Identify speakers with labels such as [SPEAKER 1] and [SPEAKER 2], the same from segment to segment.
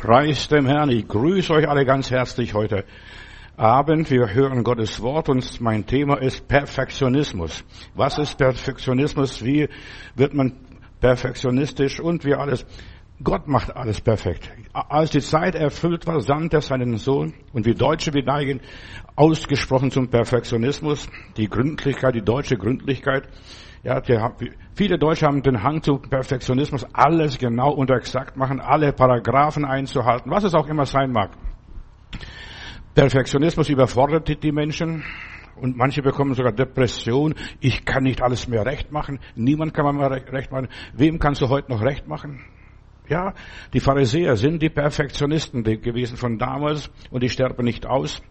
[SPEAKER 1] Preis dem Herrn. Ich grüße euch alle ganz herzlich heute Abend. Wir hören Gottes Wort und mein Thema ist Perfektionismus. Was ist Perfektionismus? Wie wird man perfektionistisch und wie alles? Gott macht alles perfekt. Als die Zeit erfüllt war, sandte er seinen Sohn und wir Deutsche, wir neigen ausgesprochen zum Perfektionismus. Die Gründlichkeit, die deutsche Gründlichkeit. Ja, die, viele Deutsche haben den Hang zu Perfektionismus, alles genau und exakt machen, alle Paragraphen einzuhalten, was es auch immer sein mag. Perfektionismus überfordert die Menschen und manche bekommen sogar Depression. Ich kann nicht alles mehr recht machen. Niemand kann mir recht machen. Wem kannst du heute noch recht machen? Ja, die Pharisäer sind die Perfektionisten gewesen von damals und die sterben nicht aus.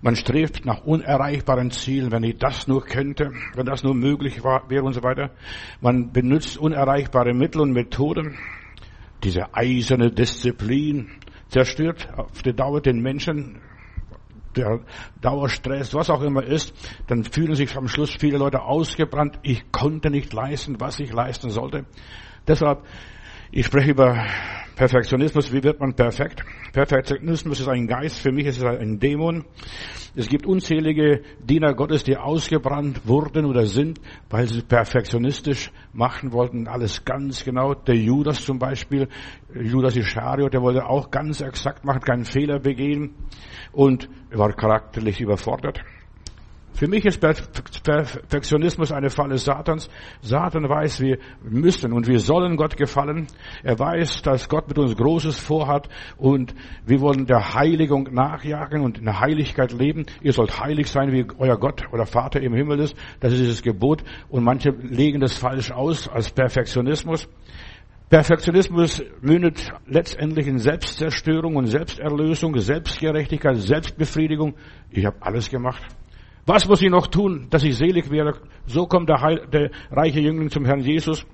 [SPEAKER 1] Man strebt nach unerreichbaren Zielen, wenn ich das nur könnte, wenn das nur möglich wäre und so weiter. Man benutzt unerreichbare Mittel und Methoden. Diese eiserne Disziplin zerstört auf die Dauer den Menschen, der Dauerstress, was auch immer ist, dann fühlen sich am Schluss viele Leute ausgebrannt. Ich konnte nicht leisten, was ich leisten sollte. Deshalb, ich spreche über Perfektionismus, wie wird man perfekt? Perfektionismus ist ein Geist, für mich ist es ein Dämon. Es gibt unzählige Diener Gottes, die ausgebrannt wurden oder sind, weil sie perfektionistisch machen wollten, alles ganz genau. Der Judas zum Beispiel, Judas Ischariot, der wollte auch ganz exakt machen, keinen Fehler begehen und war charakterlich überfordert. Für mich ist Perfektionismus eine Falle Satans. Satan weiß, wir müssen und wir sollen Gott gefallen. Er weiß, dass Gott mit uns Großes vorhat und wir wollen der Heiligung nachjagen und in der Heiligkeit leben. Ihr sollt heilig sein, wie euer Gott oder Vater im Himmel ist. Das ist das Gebot und manche legen das falsch aus als Perfektionismus. Perfektionismus mündet letztendlich in Selbstzerstörung und Selbsterlösung, Selbstgerechtigkeit, Selbstbefriedigung. Ich habe alles gemacht. Was muss ich noch tun, dass ich selig werde? So kommt der, Heil, der reiche Jüngling zum Herrn Jesus.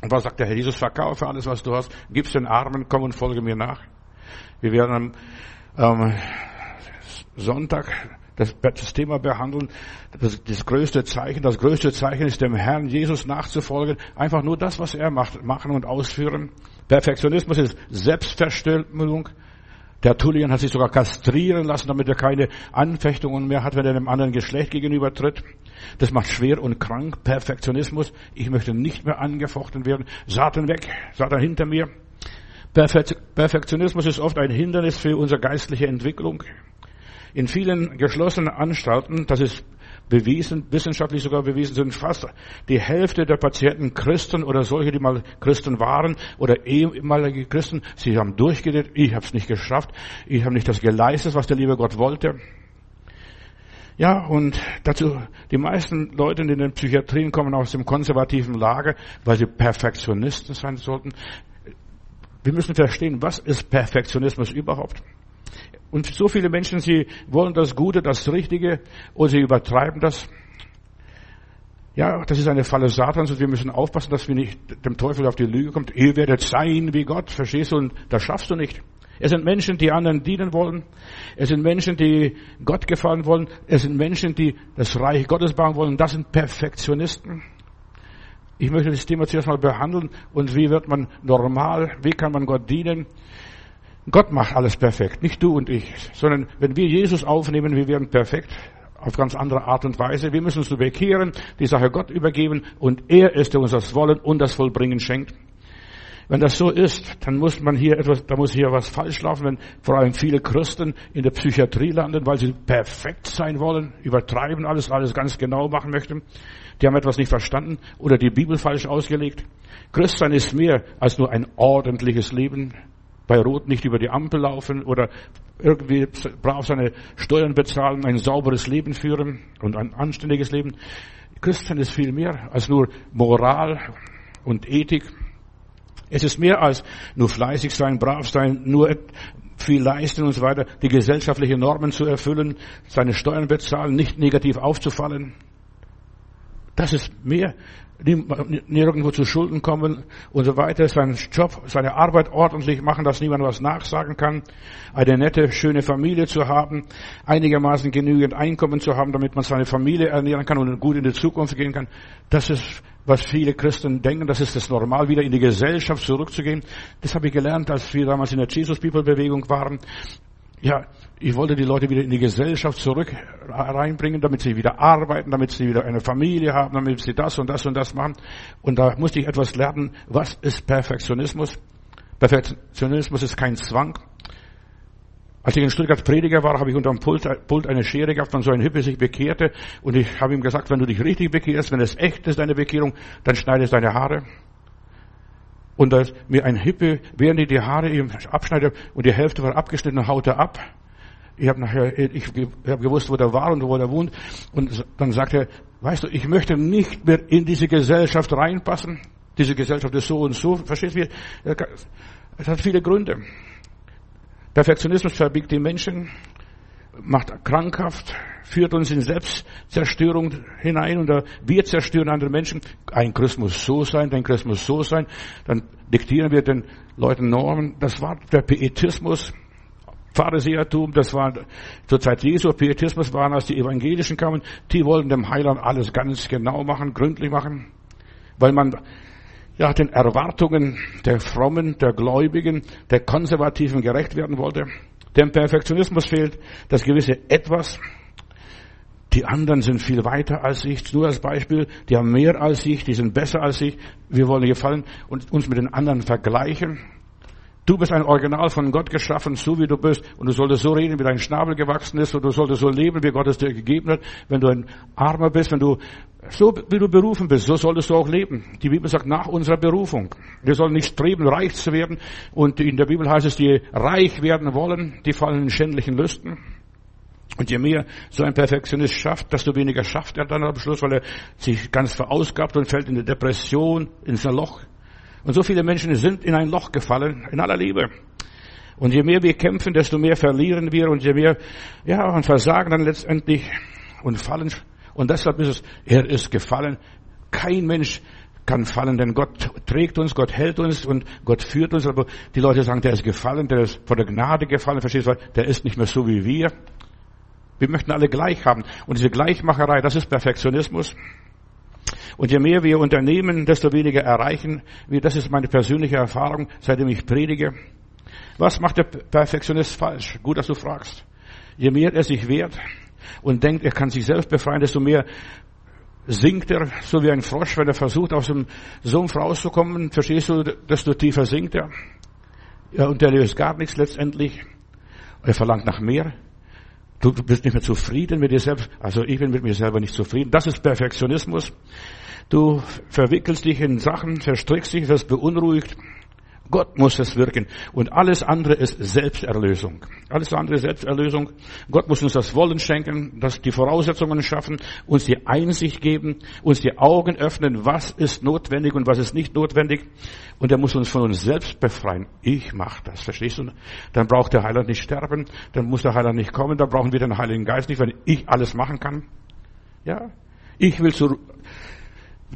[SPEAKER 1] Und was sagt der Herr Jesus? Verkaufe alles, was du hast, gib's den Armen, komm und folge mir nach. Wir werden am ähm, Sonntag das, das Thema behandeln. Das, das größte Zeichen, das größte Zeichen ist dem Herrn Jesus nachzufolgen. Einfach nur das, was er macht, machen und ausführen. Perfektionismus ist Selbstverstellung. Der Tullian hat sich sogar kastrieren lassen, damit er keine Anfechtungen mehr hat, wenn er dem anderen Geschlecht gegenüber tritt. Das macht schwer und krank. Perfektionismus. Ich möchte nicht mehr angefochten werden. Satan weg. Satan hinter mir. Perfektionismus ist oft ein Hindernis für unsere geistliche Entwicklung. In vielen geschlossenen Anstalten, das ist bewiesen, wissenschaftlich sogar bewiesen, sind fast die Hälfte der Patienten Christen oder solche, die mal Christen waren oder ehemalige Christen. Sie haben durchgedreht, ich habe es nicht geschafft, ich habe nicht das geleistet, was der liebe Gott wollte. Ja, und dazu, die meisten Leute in den Psychiatrien kommen aus dem konservativen Lager, weil sie Perfektionisten sein sollten. Wir müssen verstehen, was ist Perfektionismus überhaupt? Und so viele Menschen, sie wollen das Gute, das Richtige und sie übertreiben das. Ja, das ist eine Falle Satans und wir müssen aufpassen, dass wir nicht dem Teufel auf die Lüge kommt. Ihr werdet sein wie Gott, verstehst du? Und das schaffst du nicht. Es sind Menschen, die anderen dienen wollen. Es sind Menschen, die Gott gefallen wollen. Es sind Menschen, die das Reich Gottes bauen wollen. Das sind Perfektionisten. Ich möchte das Thema zuerst mal behandeln. Und wie wird man normal? Wie kann man Gott dienen? Gott macht alles perfekt, nicht du und ich, sondern wenn wir Jesus aufnehmen, wir werden perfekt auf ganz andere Art und Weise. Wir müssen uns bekehren, die Sache Gott übergeben und er ist, der uns das Wollen und das Vollbringen schenkt. Wenn das so ist, dann muss man hier etwas, da muss hier was falsch laufen, wenn vor allem viele Christen in der Psychiatrie landen, weil sie perfekt sein wollen, übertreiben alles, alles ganz genau machen möchten. Die haben etwas nicht verstanden oder die Bibel falsch ausgelegt. Christsein ist mehr als nur ein ordentliches Leben bei Rot nicht über die Ampel laufen oder irgendwie brav seine Steuern bezahlen, ein sauberes Leben führen und ein anständiges Leben. Christen ist viel mehr als nur Moral und Ethik. Es ist mehr als nur fleißig sein, brav sein, nur viel leisten und so weiter, die gesellschaftlichen Normen zu erfüllen, seine Steuern bezahlen, nicht negativ aufzufallen. Das ist mehr nirgendwo zu Schulden kommen und so weiter, seinen Job, seine Arbeit ordentlich machen, dass niemand was nachsagen kann, eine nette, schöne Familie zu haben, einigermaßen genügend Einkommen zu haben, damit man seine Familie ernähren kann und gut in die Zukunft gehen kann. Das ist, was viele Christen denken, das ist das Normal, wieder in die Gesellschaft zurückzugehen. Das habe ich gelernt, als wir damals in der Jesus People Bewegung waren. Ja, ich wollte die Leute wieder in die Gesellschaft zurück reinbringen, damit sie wieder arbeiten, damit sie wieder eine Familie haben, damit sie das und das und das machen. Und da musste ich etwas lernen. Was ist Perfektionismus? Perfektionismus ist kein Zwang. Als ich in Stuttgart Prediger war, habe ich unter dem Pult, eine Schere gehabt, wenn so ein Hippe sich bekehrte. Und ich habe ihm gesagt, wenn du dich richtig bekehrst, wenn es echt ist, deine Bekehrung, dann schneidest deine Haare. Und als mir ein Hippe, während ich die Haare ihm abschneide und die Hälfte war abgeschnitten, haut er ab. Ich habe nachher, ich habe gewusst, wo der war und wo der wohnt. Und dann sagt er, weißt du, ich möchte nicht mehr in diese Gesellschaft reinpassen. Diese Gesellschaft ist so und so. Verstehst du? Es hat viele Gründe. Perfektionismus verbiegt die Menschen, macht krankhaft, führt uns in Selbstzerstörung hinein und wir zerstören andere Menschen. Ein Christ muss so sein, ein Christ muss so sein. Dann diktieren wir den Leuten Normen. Das war der Pietismus. Pharisäertum, das war zur Zeit Jesu, Pietismus waren, als die Evangelischen kamen, die wollten dem Heiland alles ganz genau machen, gründlich machen, weil man ja, den Erwartungen der Frommen, der Gläubigen, der Konservativen gerecht werden wollte. Dem Perfektionismus fehlt das gewisse Etwas, die anderen sind viel weiter als ich. Nur als Beispiel, die haben mehr als ich, die sind besser als ich. Wir wollen gefallen und uns mit den anderen vergleichen. Du bist ein Original von Gott geschaffen, so wie du bist. Und du solltest so reden, wie dein Schnabel gewachsen ist. Und du solltest so leben, wie Gott es dir gegeben hat. Wenn du ein Armer bist, wenn du so wie du berufen bist, so solltest du auch leben. Die Bibel sagt nach unserer Berufung. Wir sollen nicht streben, reich zu werden. Und in der Bibel heißt es, die reich werden wollen, die fallen in schändlichen Lüsten. Und je mehr so ein Perfektionist schafft, desto weniger schafft er dann am Schluss, weil er sich ganz verausgabt und fällt in eine Depression, ins Loch. Und so viele Menschen sind in ein Loch gefallen, in aller Liebe. Und je mehr wir kämpfen, desto mehr verlieren wir und je mehr, ja, und versagen dann letztendlich und fallen. Und deshalb ist es, er ist gefallen. Kein Mensch kann fallen, denn Gott trägt uns, Gott hält uns und Gott führt uns. Aber die Leute sagen, der ist gefallen, der ist von der Gnade gefallen, verstehst du? Der ist nicht mehr so wie wir. Wir möchten alle gleich haben. Und diese Gleichmacherei, das ist Perfektionismus. Und je mehr wir unternehmen, desto weniger erreichen wir. Das ist meine persönliche Erfahrung, seitdem ich predige. Was macht der Perfektionist falsch? Gut, dass du fragst. Je mehr er sich wehrt und denkt, er kann sich selbst befreien, desto mehr sinkt er, so wie ein Frosch, wenn er versucht, aus dem Sumpf rauszukommen. Verstehst du, desto tiefer sinkt er. Ja, und er löst gar nichts letztendlich. Er verlangt nach mehr. Du bist nicht mehr zufrieden mit dir selbst. Also ich bin mit mir selber nicht zufrieden. Das ist Perfektionismus. Du verwickelst dich in Sachen, verstrickst dich, das beunruhigt. Gott muss es wirken. Und alles andere ist Selbsterlösung. Alles andere ist Selbsterlösung. Gott muss uns das Wollen schenken, dass die Voraussetzungen schaffen, uns die Einsicht geben, uns die Augen öffnen, was ist notwendig und was ist nicht notwendig. Und er muss uns von uns selbst befreien. Ich mache das, verstehst du? Dann braucht der Heiland nicht sterben, dann muss der Heiland nicht kommen, dann brauchen wir den Heiligen Geist nicht, wenn ich alles machen kann. Ja? Ich will zur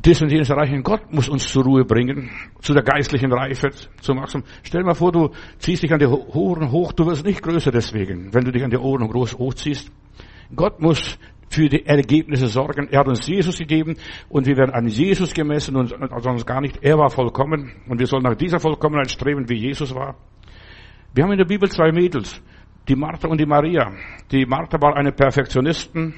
[SPEAKER 1] das und jenes erreichen. Gott muss uns zur Ruhe bringen, zu der geistlichen Reife, zum Wachstum. Stell dir mal vor, du ziehst dich an die Ohren hoch, du wirst nicht größer deswegen, wenn du dich an die Ohren groß hochziehst. Gott muss für die Ergebnisse sorgen. Er hat uns Jesus gegeben und wir werden an Jesus gemessen und sonst gar nicht. Er war vollkommen und wir sollen nach dieser Vollkommenheit streben, wie Jesus war. Wir haben in der Bibel zwei Mädels, die Martha und die Maria. Die Martha war eine Perfektionistin,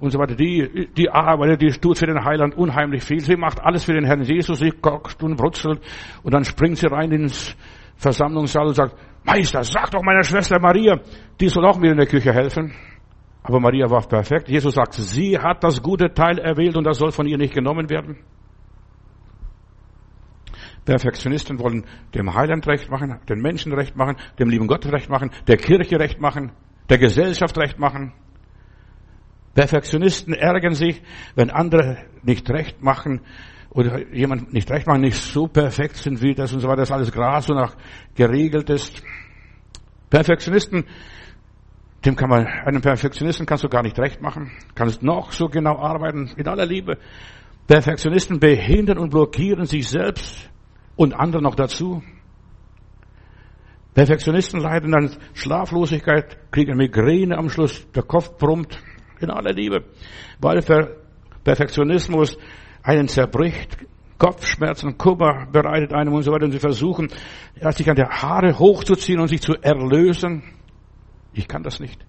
[SPEAKER 1] und so weiter. Die, die arbeitet, die tut für den Heiland unheimlich viel. Sie macht alles für den Herrn Jesus. Sie kocht und brutzelt. Und dann springt sie rein ins Versammlungssaal und sagt, Meister, sag doch meiner Schwester Maria, die soll auch mir in der Küche helfen. Aber Maria war perfekt. Jesus sagt, sie hat das gute Teil erwählt und das soll von ihr nicht genommen werden. Perfektionisten wollen dem Heiland recht machen, den Menschen recht machen, dem lieben Gott recht machen, der Kirche recht machen, der Gesellschaft recht machen. Perfektionisten ärgern sich, wenn andere nicht recht machen oder jemand nicht recht machen, nicht so perfekt sind wie das und so weiter, dass alles Gras und auch geregelt ist. Perfektionisten, dem kann man, einem Perfektionisten kannst du gar nicht recht machen, kannst noch so genau arbeiten, in aller Liebe. Perfektionisten behindern und blockieren sich selbst und andere noch dazu. Perfektionisten leiden an Schlaflosigkeit, kriegen Migräne am Schluss, der Kopf brummt in aller Liebe, weil Perfektionismus einen zerbricht, Kopfschmerzen, Kummer bereitet einem und so weiter und sie versuchen, sich an der Haare hochzuziehen und sich zu erlösen. Ich kann das nicht.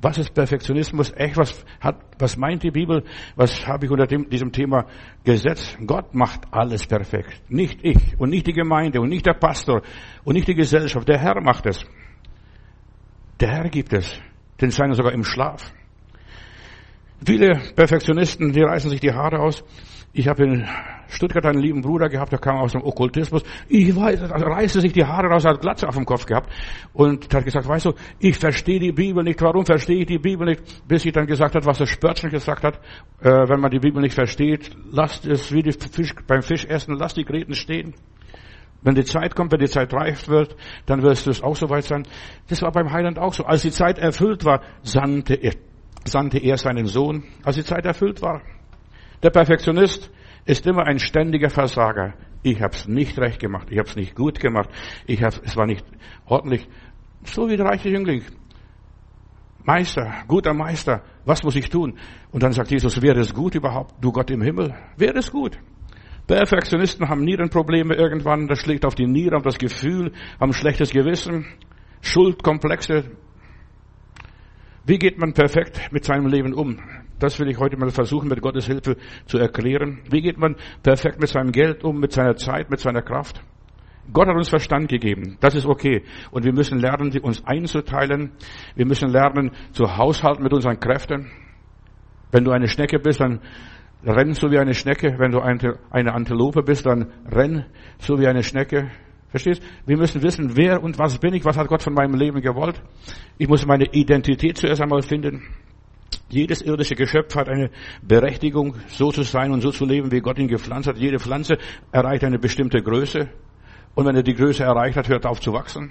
[SPEAKER 1] Was ist Perfektionismus? Echt, was hat, was meint die Bibel? Was habe ich unter dem, diesem Thema gesetzt? Gott macht alles perfekt. Nicht ich und nicht die Gemeinde und nicht der Pastor und nicht die Gesellschaft. Der Herr macht es. Der Herr gibt es. Den seinen sogar im Schlaf. Viele Perfektionisten, die reißen sich die Haare aus. Ich habe in Stuttgart einen lieben Bruder gehabt, der kam aus dem Okkultismus. Ich weiß, also reißte sich die Haare raus, hat Glatze auf dem Kopf gehabt und hat gesagt, weißt du, ich verstehe die Bibel nicht. Warum verstehe ich die Bibel nicht? Bis ich dann gesagt hat, was der Spörtchen gesagt hat, äh, wenn man die Bibel nicht versteht, lasst es wie die Fisch, beim Fisch essen, lasst die Gräten stehen. Wenn die Zeit kommt, wenn die Zeit reif wird, dann wirst du es auch soweit sein. Das war beim Heiland auch so. Als die Zeit erfüllt war, sandte er, sandte er seinen Sohn. Als die Zeit erfüllt war. Der Perfektionist ist immer ein ständiger Versager. Ich habe es nicht recht gemacht, ich habe es nicht gut gemacht, ich hab, es war nicht ordentlich. So wie der reiche Jüngling. Meister, guter Meister, was muss ich tun? Und dann sagt Jesus, wäre es gut überhaupt, du Gott im Himmel? Wäre es gut? Perfektionisten haben Nierenprobleme irgendwann, das schlägt auf die Nieren, auf das Gefühl, haben schlechtes Gewissen, Schuldkomplexe. Wie geht man perfekt mit seinem Leben um? Das will ich heute mal versuchen, mit Gottes Hilfe zu erklären. Wie geht man perfekt mit seinem Geld um, mit seiner Zeit, mit seiner Kraft? Gott hat uns Verstand gegeben. Das ist okay. Und wir müssen lernen, uns einzuteilen. Wir müssen lernen, zu haushalten mit unseren Kräften. Wenn du eine Schnecke bist, dann renn so wie eine Schnecke. Wenn du eine Antilope bist, dann renn so wie eine Schnecke. Verstehst? Wir müssen wissen, wer und was bin ich, was hat Gott von meinem Leben gewollt. Ich muss meine Identität zuerst einmal finden. Jedes irdische Geschöpf hat eine Berechtigung, so zu sein und so zu leben, wie Gott ihn gepflanzt hat. Jede Pflanze erreicht eine bestimmte Größe. Und wenn er die Größe erreicht hat, hört auf zu wachsen.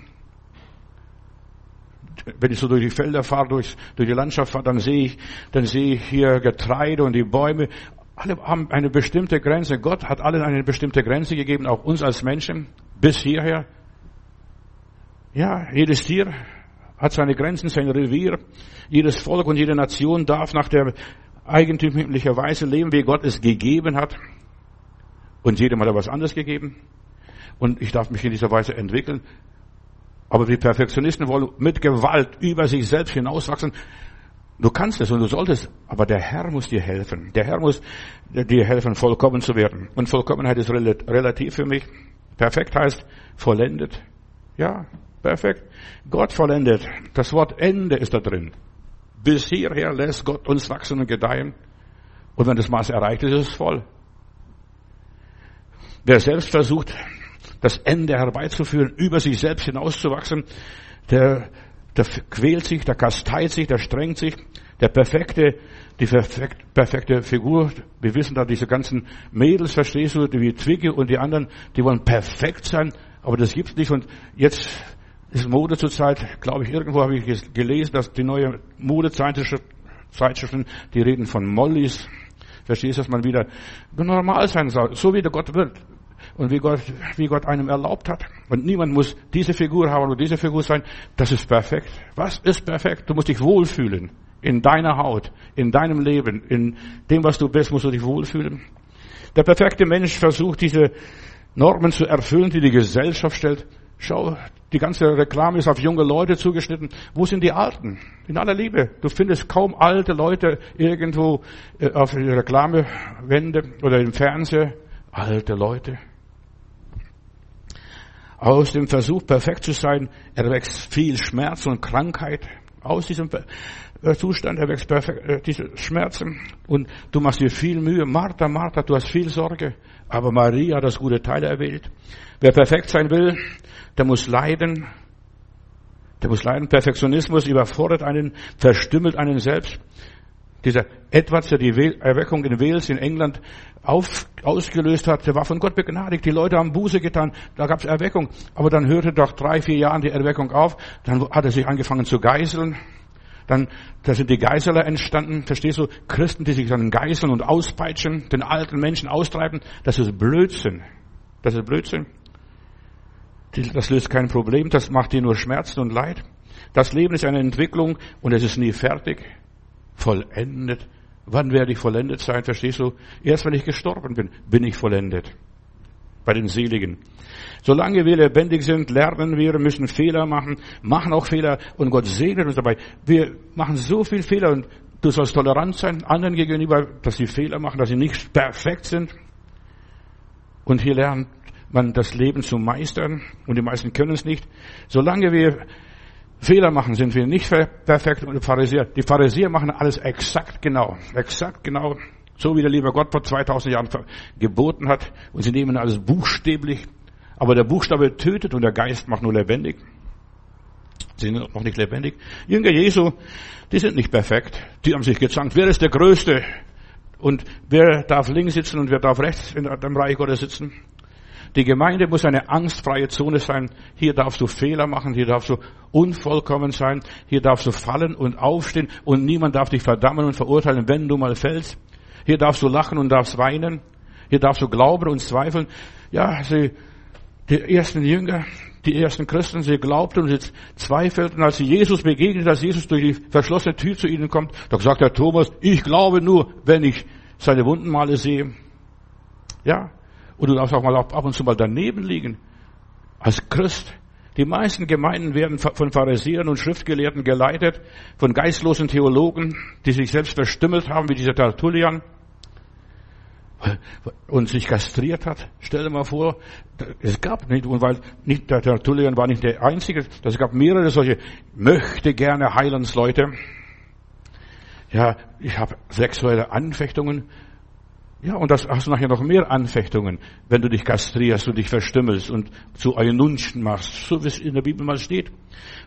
[SPEAKER 1] Wenn ich so durch die Felder fahre, durch, durch die Landschaft fahre, dann sehe ich, dann sehe ich hier Getreide und die Bäume. Alle haben eine bestimmte Grenze. Gott hat allen eine bestimmte Grenze gegeben, auch uns als Menschen, bis hierher. Ja, jedes Tier hat seine Grenzen, sein Revier. Jedes Volk und jede Nation darf nach der eigentümlichen Weise leben, wie Gott es gegeben hat. Und jedem hat er was anderes gegeben. Und ich darf mich in dieser Weise entwickeln. Aber die Perfektionisten wollen mit Gewalt über sich selbst hinauswachsen. Du kannst es und du solltest, aber der Herr muss dir helfen. Der Herr muss dir helfen, vollkommen zu werden. Und Vollkommenheit ist relativ für mich. Perfekt heißt vollendet. Ja, Perfekt. Gott vollendet. Das Wort Ende ist da drin. Bis hierher lässt Gott uns wachsen und gedeihen. Und wenn das Maß erreicht ist, ist es voll. Wer selbst versucht, das Ende herbeizuführen, über sich selbst hinauszuwachsen, der, der quält sich, der kasteit sich, der strengt sich. Der perfekte, die perfekt, perfekte Figur, wir wissen da diese ganzen Mädels, verstehst du, wie Twiggy und die anderen, die wollen perfekt sein, aber das gibt's nicht. Und jetzt ist Mode zurzeit, glaube ich, irgendwo habe ich gelesen, dass die neue Modezeitschriften, die reden von Mollys. Verstehst du, dass man wieder normal sein soll, so wie der Gott wird und wie Gott, wie Gott einem erlaubt hat. Und niemand muss diese Figur haben oder diese Figur sein. Das ist perfekt. Was ist perfekt? Du musst dich wohlfühlen. In deiner Haut, in deinem Leben, in dem, was du bist, musst du dich wohlfühlen. Der perfekte Mensch versucht, diese Normen zu erfüllen, die die Gesellschaft stellt. Schau, die ganze Reklame ist auf junge Leute zugeschnitten. Wo sind die Alten? In aller Liebe. Du findest kaum alte Leute irgendwo äh, auf Reklamewände oder im Fernsehen. Alte Leute. Aus dem Versuch, perfekt zu sein, erwächst viel Schmerz und Krankheit. Aus diesem äh, Zustand erwächst perfekt, äh, diese Schmerzen. Und du machst dir viel Mühe. Martha, Martha, du hast viel Sorge. Aber Maria hat das gute Teil erwählt. Wer perfekt sein will, der muss leiden. Der muss leiden. Perfektionismus überfordert einen, verstümmelt einen selbst. Dieser Edwards, der die Erweckung in Wales in England auf, ausgelöst hat, der war von Gott begnadigt. Die Leute haben Buße getan, da gab es Erweckung. Aber dann hörte doch drei, vier Jahre die Erweckung auf. Dann hat er sich angefangen zu geißeln. Dann, da sind die Geißler entstanden, verstehst du? Christen, die sich dann geißeln und auspeitschen, den alten Menschen austreiben, das ist Blödsinn. Das ist Blödsinn. Das löst kein Problem, das macht dir nur Schmerzen und Leid. Das Leben ist eine Entwicklung und es ist nie fertig. Vollendet. Wann werde ich vollendet sein? Verstehst du? Erst wenn ich gestorben bin, bin ich vollendet. Bei den Seligen. Solange wir lebendig sind, lernen wir, müssen Fehler machen, machen auch Fehler und Gott segnet uns dabei. Wir machen so viel Fehler und du sollst tolerant sein anderen gegenüber, dass sie Fehler machen, dass sie nicht perfekt sind. Und hier lernt man das Leben zu meistern und die meisten können es nicht. Solange wir Fehler machen, sind wir nicht perfekt und Pharisäer, die Pharisäer machen alles exakt genau, exakt genau, so wie der liebe Gott vor 2000 Jahren geboten hat und sie nehmen alles buchstäblich aber der Buchstabe tötet und der Geist macht nur lebendig. Sie sind noch nicht lebendig. Jünger Jesu, die sind nicht perfekt. Die haben sich gezankt. Wer ist der Größte? Und wer darf links sitzen und wer darf rechts in dem Reich Gottes sitzen? Die Gemeinde muss eine angstfreie Zone sein. Hier darfst du Fehler machen, hier darfst du unvollkommen sein, hier darfst du fallen und aufstehen und niemand darf dich verdammen und verurteilen, wenn du mal fällst. Hier darfst du lachen und darfst weinen. Hier darfst du glauben und zweifeln. Ja, sie die ersten Jünger, die ersten Christen, sie glaubten und sie zweifelten, als sie Jesus begegnet, als Jesus durch die verschlossene Tür zu ihnen kommt. Da sagt der Thomas, ich glaube nur, wenn ich seine Wundenmale sehe. Ja. Und du darfst auch mal ab und zu mal daneben liegen. Als Christ. Die meisten Gemeinden werden von Pharisäern und Schriftgelehrten geleitet, von geistlosen Theologen, die sich selbst verstümmelt haben, wie dieser Tertullian und sich kastriert hat. Stell dir mal vor, es gab nicht, und weil nicht, der Tertullian war nicht der Einzige, es gab mehrere solche möchte gerne Heilandsleute. Ja, ich habe sexuelle Anfechtungen. Ja, und das hast du nachher noch mehr Anfechtungen, wenn du dich kastrierst und dich verstümmelst und zu Eunuchen machst, so wie es in der Bibel mal steht.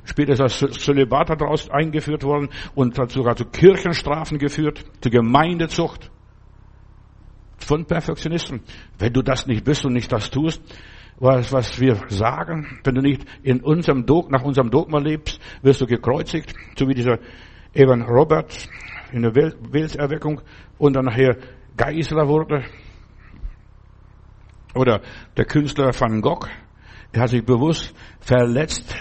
[SPEAKER 1] Später ist das Zölibat daraus eingeführt worden und hat sogar zu Kirchenstrafen geführt, zu Gemeindezucht von Perfektionisten. Wenn du das nicht bist und nicht das tust, was, was wir sagen, wenn du nicht in unserem Dog, nach unserem Dogma lebst, wirst du gekreuzigt, so wie dieser Evan Robert in der Welterweckung und dann nachher Geisler wurde. Oder der Künstler Van Gogh, er hat sich bewusst verletzt,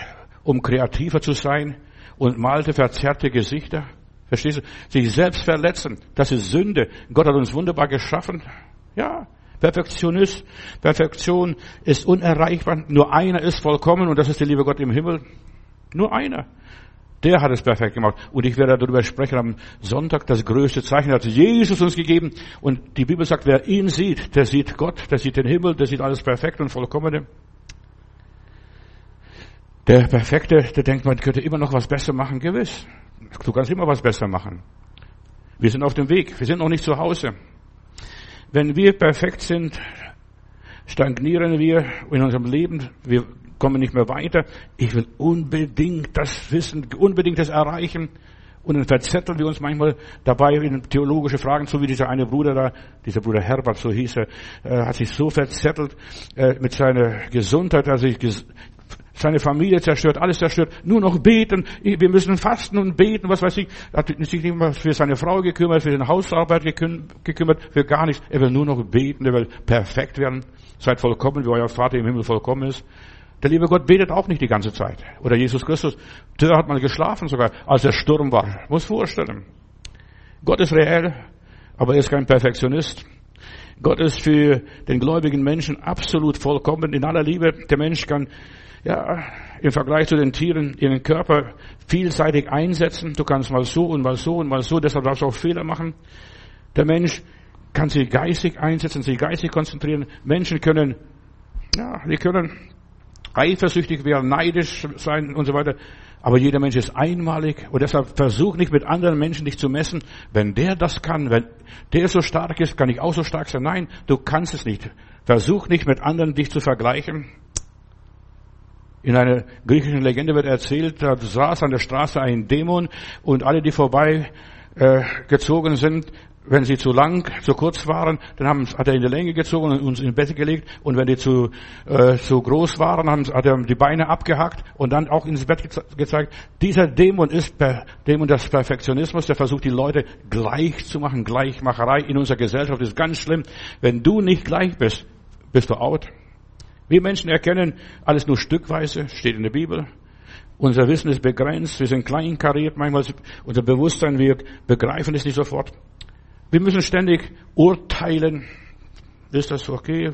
[SPEAKER 1] um kreativer zu sein und malte verzerrte Gesichter. Verstehst du? Sich selbst verletzen, das ist Sünde. Gott hat uns wunderbar geschaffen. Ja, Perfektionist, Perfektion ist unerreichbar. Nur einer ist vollkommen und das ist der liebe Gott im Himmel. Nur einer. Der hat es perfekt gemacht. Und ich werde darüber sprechen am Sonntag. Das größte Zeichen hat Jesus uns gegeben. Und die Bibel sagt, wer ihn sieht, der sieht Gott, der sieht den Himmel, der sieht alles perfekt und vollkommene. Der Perfekte, der denkt, man könnte immer noch was besser machen, gewiss. Du kannst immer was besser machen. Wir sind auf dem Weg. Wir sind noch nicht zu Hause. Wenn wir perfekt sind, stagnieren wir in unserem Leben. Wir kommen nicht mehr weiter. Ich will unbedingt das wissen, unbedingt das erreichen. Und dann verzetteln wir uns manchmal dabei in theologische Fragen, so wie dieser eine Bruder da, dieser Bruder Herbert, so hieß er, äh, hat sich so verzettelt äh, mit seiner Gesundheit, dass er sich seine Familie zerstört, alles zerstört, nur noch beten, wir müssen fasten und beten, was weiß ich. Hat sich nicht mehr für seine Frau gekümmert, für seine Hausarbeit gekümmert, für gar nichts. Er will nur noch beten, er will perfekt werden. Seid vollkommen, wie euer Vater im Himmel vollkommen ist. Der liebe Gott betet auch nicht die ganze Zeit. Oder Jesus Christus, der hat mal geschlafen sogar, als der Sturm war. Muss vorstellen. Gott ist reell, aber er ist kein Perfektionist. Gott ist für den gläubigen Menschen absolut vollkommen in aller Liebe. Der Mensch kann ja, im Vergleich zu den Tieren ihren Körper vielseitig einsetzen. Du kannst mal so und mal so und mal so, deshalb darfst du auch Fehler machen. Der Mensch kann sich geistig einsetzen, sich geistig konzentrieren. Menschen können, ja, die können eifersüchtig werden, neidisch sein und so weiter. Aber jeder Mensch ist einmalig und deshalb versuch nicht mit anderen Menschen dich zu messen. Wenn der das kann, wenn der so stark ist, kann ich auch so stark sein. Nein, du kannst es nicht. Versuch nicht mit anderen dich zu vergleichen. In einer griechischen Legende wird erzählt, da saß an der Straße ein Dämon und alle, die vorbei äh, gezogen sind, wenn sie zu lang, zu kurz waren, dann haben, hat er in die Länge gezogen und uns in Bett gelegt. Und wenn die zu, äh, zu groß waren, haben, hat er die Beine abgehackt und dann auch ins Bett gezeigt. Dieser Dämon ist per, Dämon des Perfektionismus, der versucht, die Leute gleich zu machen. Gleichmacherei in unserer Gesellschaft ist ganz schlimm. Wenn du nicht gleich bist, bist du out. Wir Menschen erkennen alles nur stückweise, steht in der Bibel. Unser Wissen ist begrenzt, wir sind kleinkariert, manchmal unser Bewusstsein, wir begreifen es nicht sofort. Wir müssen ständig urteilen. Ist das okay?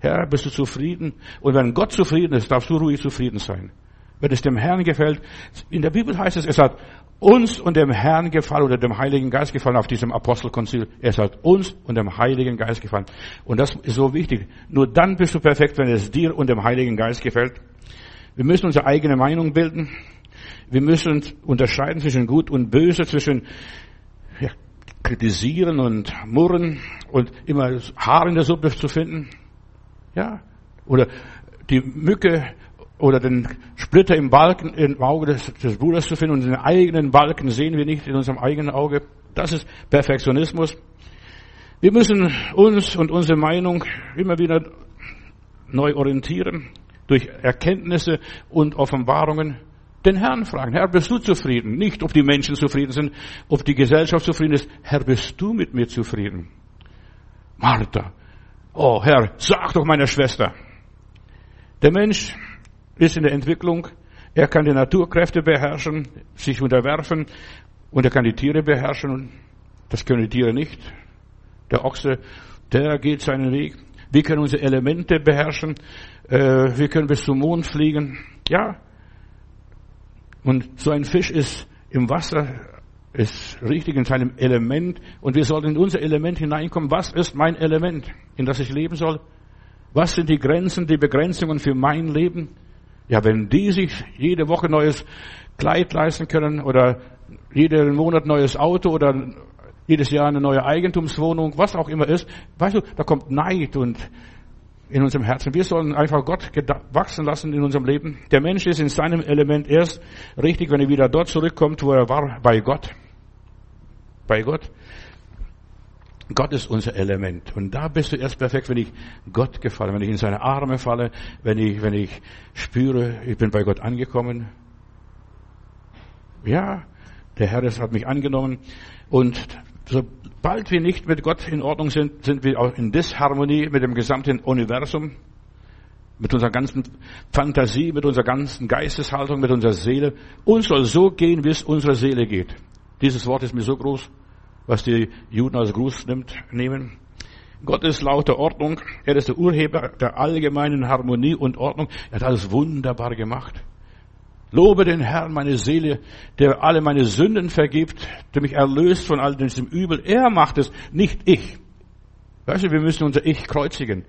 [SPEAKER 1] Herr, bist du zufrieden? Und wenn Gott zufrieden ist, darfst du ruhig zufrieden sein. Wenn es dem Herrn gefällt. In der Bibel heißt es, es hat uns und dem Herrn gefallen oder dem Heiligen Geist gefallen auf diesem Apostelkonzil. Es hat uns und dem Heiligen Geist gefallen. Und das ist so wichtig. Nur dann bist du perfekt, wenn es dir und dem Heiligen Geist gefällt. Wir müssen unsere eigene Meinung bilden. Wir müssen unterscheiden zwischen Gut und Böse, zwischen kritisieren und murren und immer Haar in der Suppe zu finden. Ja, oder die Mücke oder den Splitter im Balken, im Auge des, des Bruders zu finden und den eigenen Balken sehen wir nicht in unserem eigenen Auge. Das ist Perfektionismus. Wir müssen uns und unsere Meinung immer wieder neu orientieren durch Erkenntnisse und Offenbarungen den Herrn fragen. Herr, bist du zufrieden? Nicht, ob die Menschen zufrieden sind, ob die Gesellschaft zufrieden ist. Herr, bist du mit mir zufrieden? Martha. Oh, Herr, sag doch meiner Schwester. Der Mensch ist in der Entwicklung. Er kann die Naturkräfte beherrschen, sich unterwerfen und er kann die Tiere beherrschen. Das können die Tiere nicht. Der Ochse, der geht seinen Weg. Wir können unsere Elemente beherrschen. Äh, wir können bis zum Mond fliegen. Ja. Und so ein Fisch ist im Wasser, ist richtig in seinem Element. Und wir sollen in unser Element hineinkommen. Was ist mein Element, in das ich leben soll? Was sind die Grenzen, die Begrenzungen für mein Leben? Ja, wenn die sich jede Woche neues Kleid leisten können oder jeden Monat neues Auto oder jedes Jahr eine neue Eigentumswohnung, was auch immer ist, weißt du, da kommt Neid und in unserem Herzen. Wir sollen einfach Gott wachsen lassen in unserem Leben. Der Mensch ist in seinem Element erst richtig, wenn er wieder dort zurückkommt, wo er war, bei Gott. Bei Gott. Gott ist unser Element. Und da bist du erst perfekt, wenn ich Gott gefalle, wenn ich in seine Arme falle, wenn ich, wenn ich spüre, ich bin bei Gott angekommen. Ja, der Herr hat mich angenommen. Und sobald wir nicht mit Gott in Ordnung sind, sind wir auch in Disharmonie mit dem gesamten Universum, mit unserer ganzen Fantasie, mit unserer ganzen Geisteshaltung, mit unserer Seele. Uns soll so gehen, wie es unserer Seele geht. Dieses Wort ist mir so groß was die Juden als Gruß nimmt, nehmen. Gott ist lauter Ordnung. Er ist der Urheber der allgemeinen Harmonie und Ordnung. Er hat alles wunderbar gemacht. Lobe den Herrn, meine Seele, der alle meine Sünden vergibt, der mich erlöst von all diesem Übel. Er macht es, nicht ich. Weißt du, wir müssen unser Ich kreuzigen.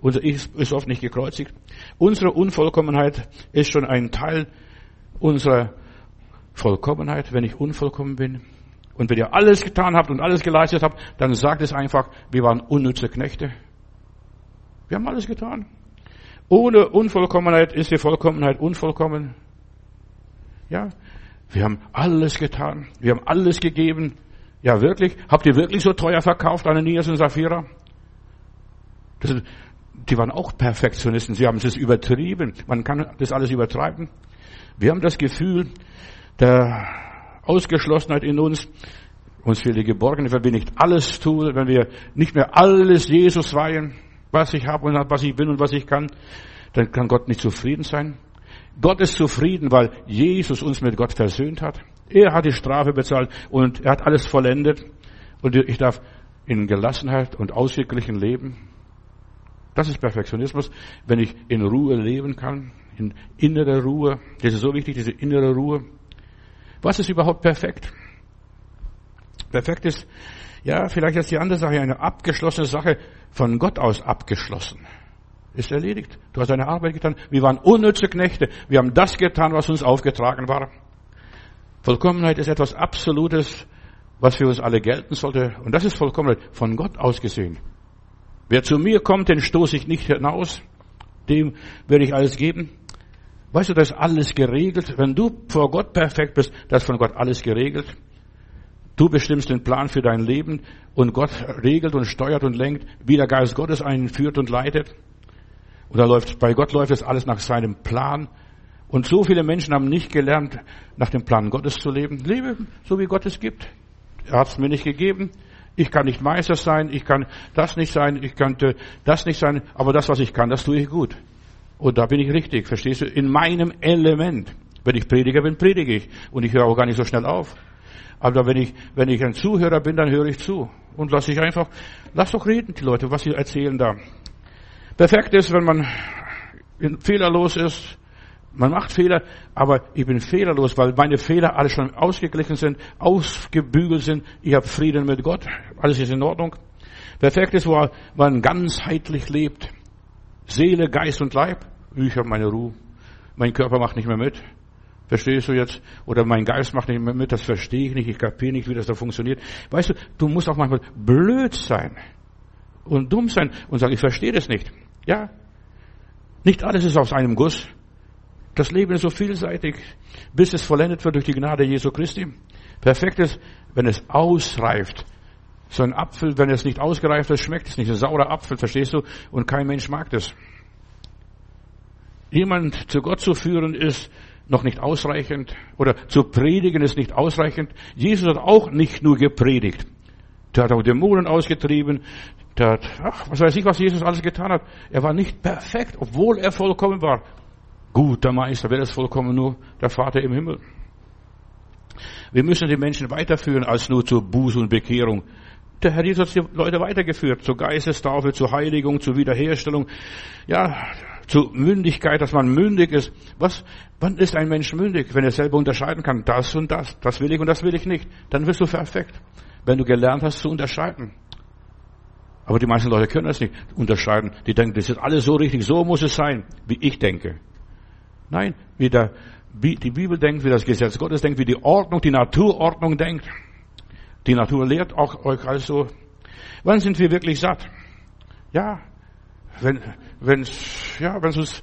[SPEAKER 1] Unser Ich ist oft nicht gekreuzigt. Unsere Unvollkommenheit ist schon ein Teil unserer Vollkommenheit, wenn ich unvollkommen bin. Und wenn ihr alles getan habt und alles geleistet habt, dann sagt es einfach, wir waren unnütze Knechte. Wir haben alles getan. Ohne Unvollkommenheit ist die Vollkommenheit unvollkommen. Ja, wir haben alles getan. Wir haben alles gegeben. Ja, wirklich? Habt ihr wirklich so teuer verkauft, Ananias und Sapphira? Das, die waren auch Perfektionisten. Sie haben es übertrieben. Man kann das alles übertreiben. Wir haben das Gefühl, der Ausgeschlossenheit in uns. Uns fehlt die Geborgenheit, wenn wir nicht alles tun, wenn wir nicht mehr alles Jesus weihen, was ich habe und was ich bin und was ich kann, dann kann Gott nicht zufrieden sein. Gott ist zufrieden, weil Jesus uns mit Gott versöhnt hat. Er hat die Strafe bezahlt und er hat alles vollendet. Und ich darf in Gelassenheit und ausgeglichen leben. Das ist Perfektionismus, wenn ich in Ruhe leben kann, in innerer Ruhe. Das ist so wichtig, diese innere Ruhe. Was ist überhaupt perfekt? Perfekt ist, ja, vielleicht ist die andere Sache eine abgeschlossene Sache, von Gott aus abgeschlossen. Ist erledigt. Du hast deine Arbeit getan. Wir waren unnütze Knechte. Wir haben das getan, was uns aufgetragen war. Vollkommenheit ist etwas Absolutes, was für uns alle gelten sollte. Und das ist Vollkommenheit von Gott aus gesehen. Wer zu mir kommt, den stoße ich nicht hinaus. Dem werde ich alles geben. Weißt du, das ist alles geregelt. Wenn du vor Gott perfekt bist, das ist von Gott alles geregelt. Du bestimmst den Plan für dein Leben und Gott regelt und steuert und lenkt, wie der Geist Gottes einen führt und leitet. Da läuft, bei Gott läuft es alles nach seinem Plan. Und so viele Menschen haben nicht gelernt, nach dem Plan Gottes zu leben. Lebe so, wie Gott es gibt. Er hat es mir nicht gegeben. Ich kann nicht Meister sein, ich kann das nicht sein, ich könnte das nicht sein, aber das, was ich kann, das tue ich gut. Und da bin ich richtig, verstehst du? In meinem Element. Wenn ich Prediger bin, predige ich. Und ich höre auch gar nicht so schnell auf. Aber wenn ich, wenn ich ein Zuhörer bin, dann höre ich zu. Und lass ich einfach, lass doch reden, die Leute, was sie erzählen da. Perfekt ist, wenn man fehlerlos ist. Man macht Fehler, aber ich bin fehlerlos, weil meine Fehler alle schon ausgeglichen sind, ausgebügelt sind. Ich habe Frieden mit Gott. Alles ist in Ordnung. Perfekt ist, wo man ganzheitlich lebt. Seele, Geist und Leib. Ich habe meine Ruhe. Mein Körper macht nicht mehr mit. Verstehst du jetzt? Oder mein Geist macht nicht mehr mit, das verstehe ich nicht, ich kapiere nicht, wie das da funktioniert. Weißt du, du musst auch manchmal blöd sein und dumm sein und sagen, ich verstehe das nicht. Ja? Nicht alles ist aus einem Guss. Das Leben ist so vielseitig, bis es vollendet wird durch die Gnade Jesu Christi. Perfekt ist, wenn es ausreift. So ein Apfel, wenn es nicht ausgereift ist, schmeckt es nicht. Ein saurer Apfel, verstehst du? Und kein Mensch mag das. Jemand zu Gott zu führen ist noch nicht ausreichend oder zu predigen ist nicht ausreichend. Jesus hat auch nicht nur gepredigt. Der hat auch Dämonen ausgetrieben. Hat, ach, was weiß ich, was Jesus alles getan hat. Er war nicht perfekt, obwohl er vollkommen war. Guter Meister, wer ist vollkommen? Nur der Vater im Himmel. Wir müssen die Menschen weiterführen als nur zur Buße und Bekehrung. Der Herr Jesus hat die Leute weitergeführt zur Geistestaufe, zur Heiligung, zur Wiederherstellung. Ja, zu Mündigkeit, dass man mündig ist. Was, wann ist ein Mensch mündig? Wenn er selber unterscheiden kann, das und das, das will ich und das will ich nicht, dann wirst du perfekt. Wenn du gelernt hast zu unterscheiden. Aber die meisten Leute können das nicht unterscheiden. Die denken, das ist alles so richtig, so muss es sein, wie ich denke. Nein, wie der, die Bibel denkt, wie das Gesetz Gottes denkt, wie die Ordnung, die Naturordnung denkt. Die Natur lehrt auch euch also. Wann sind wir wirklich satt? Ja, wenn, wenn, ja, wenn uns,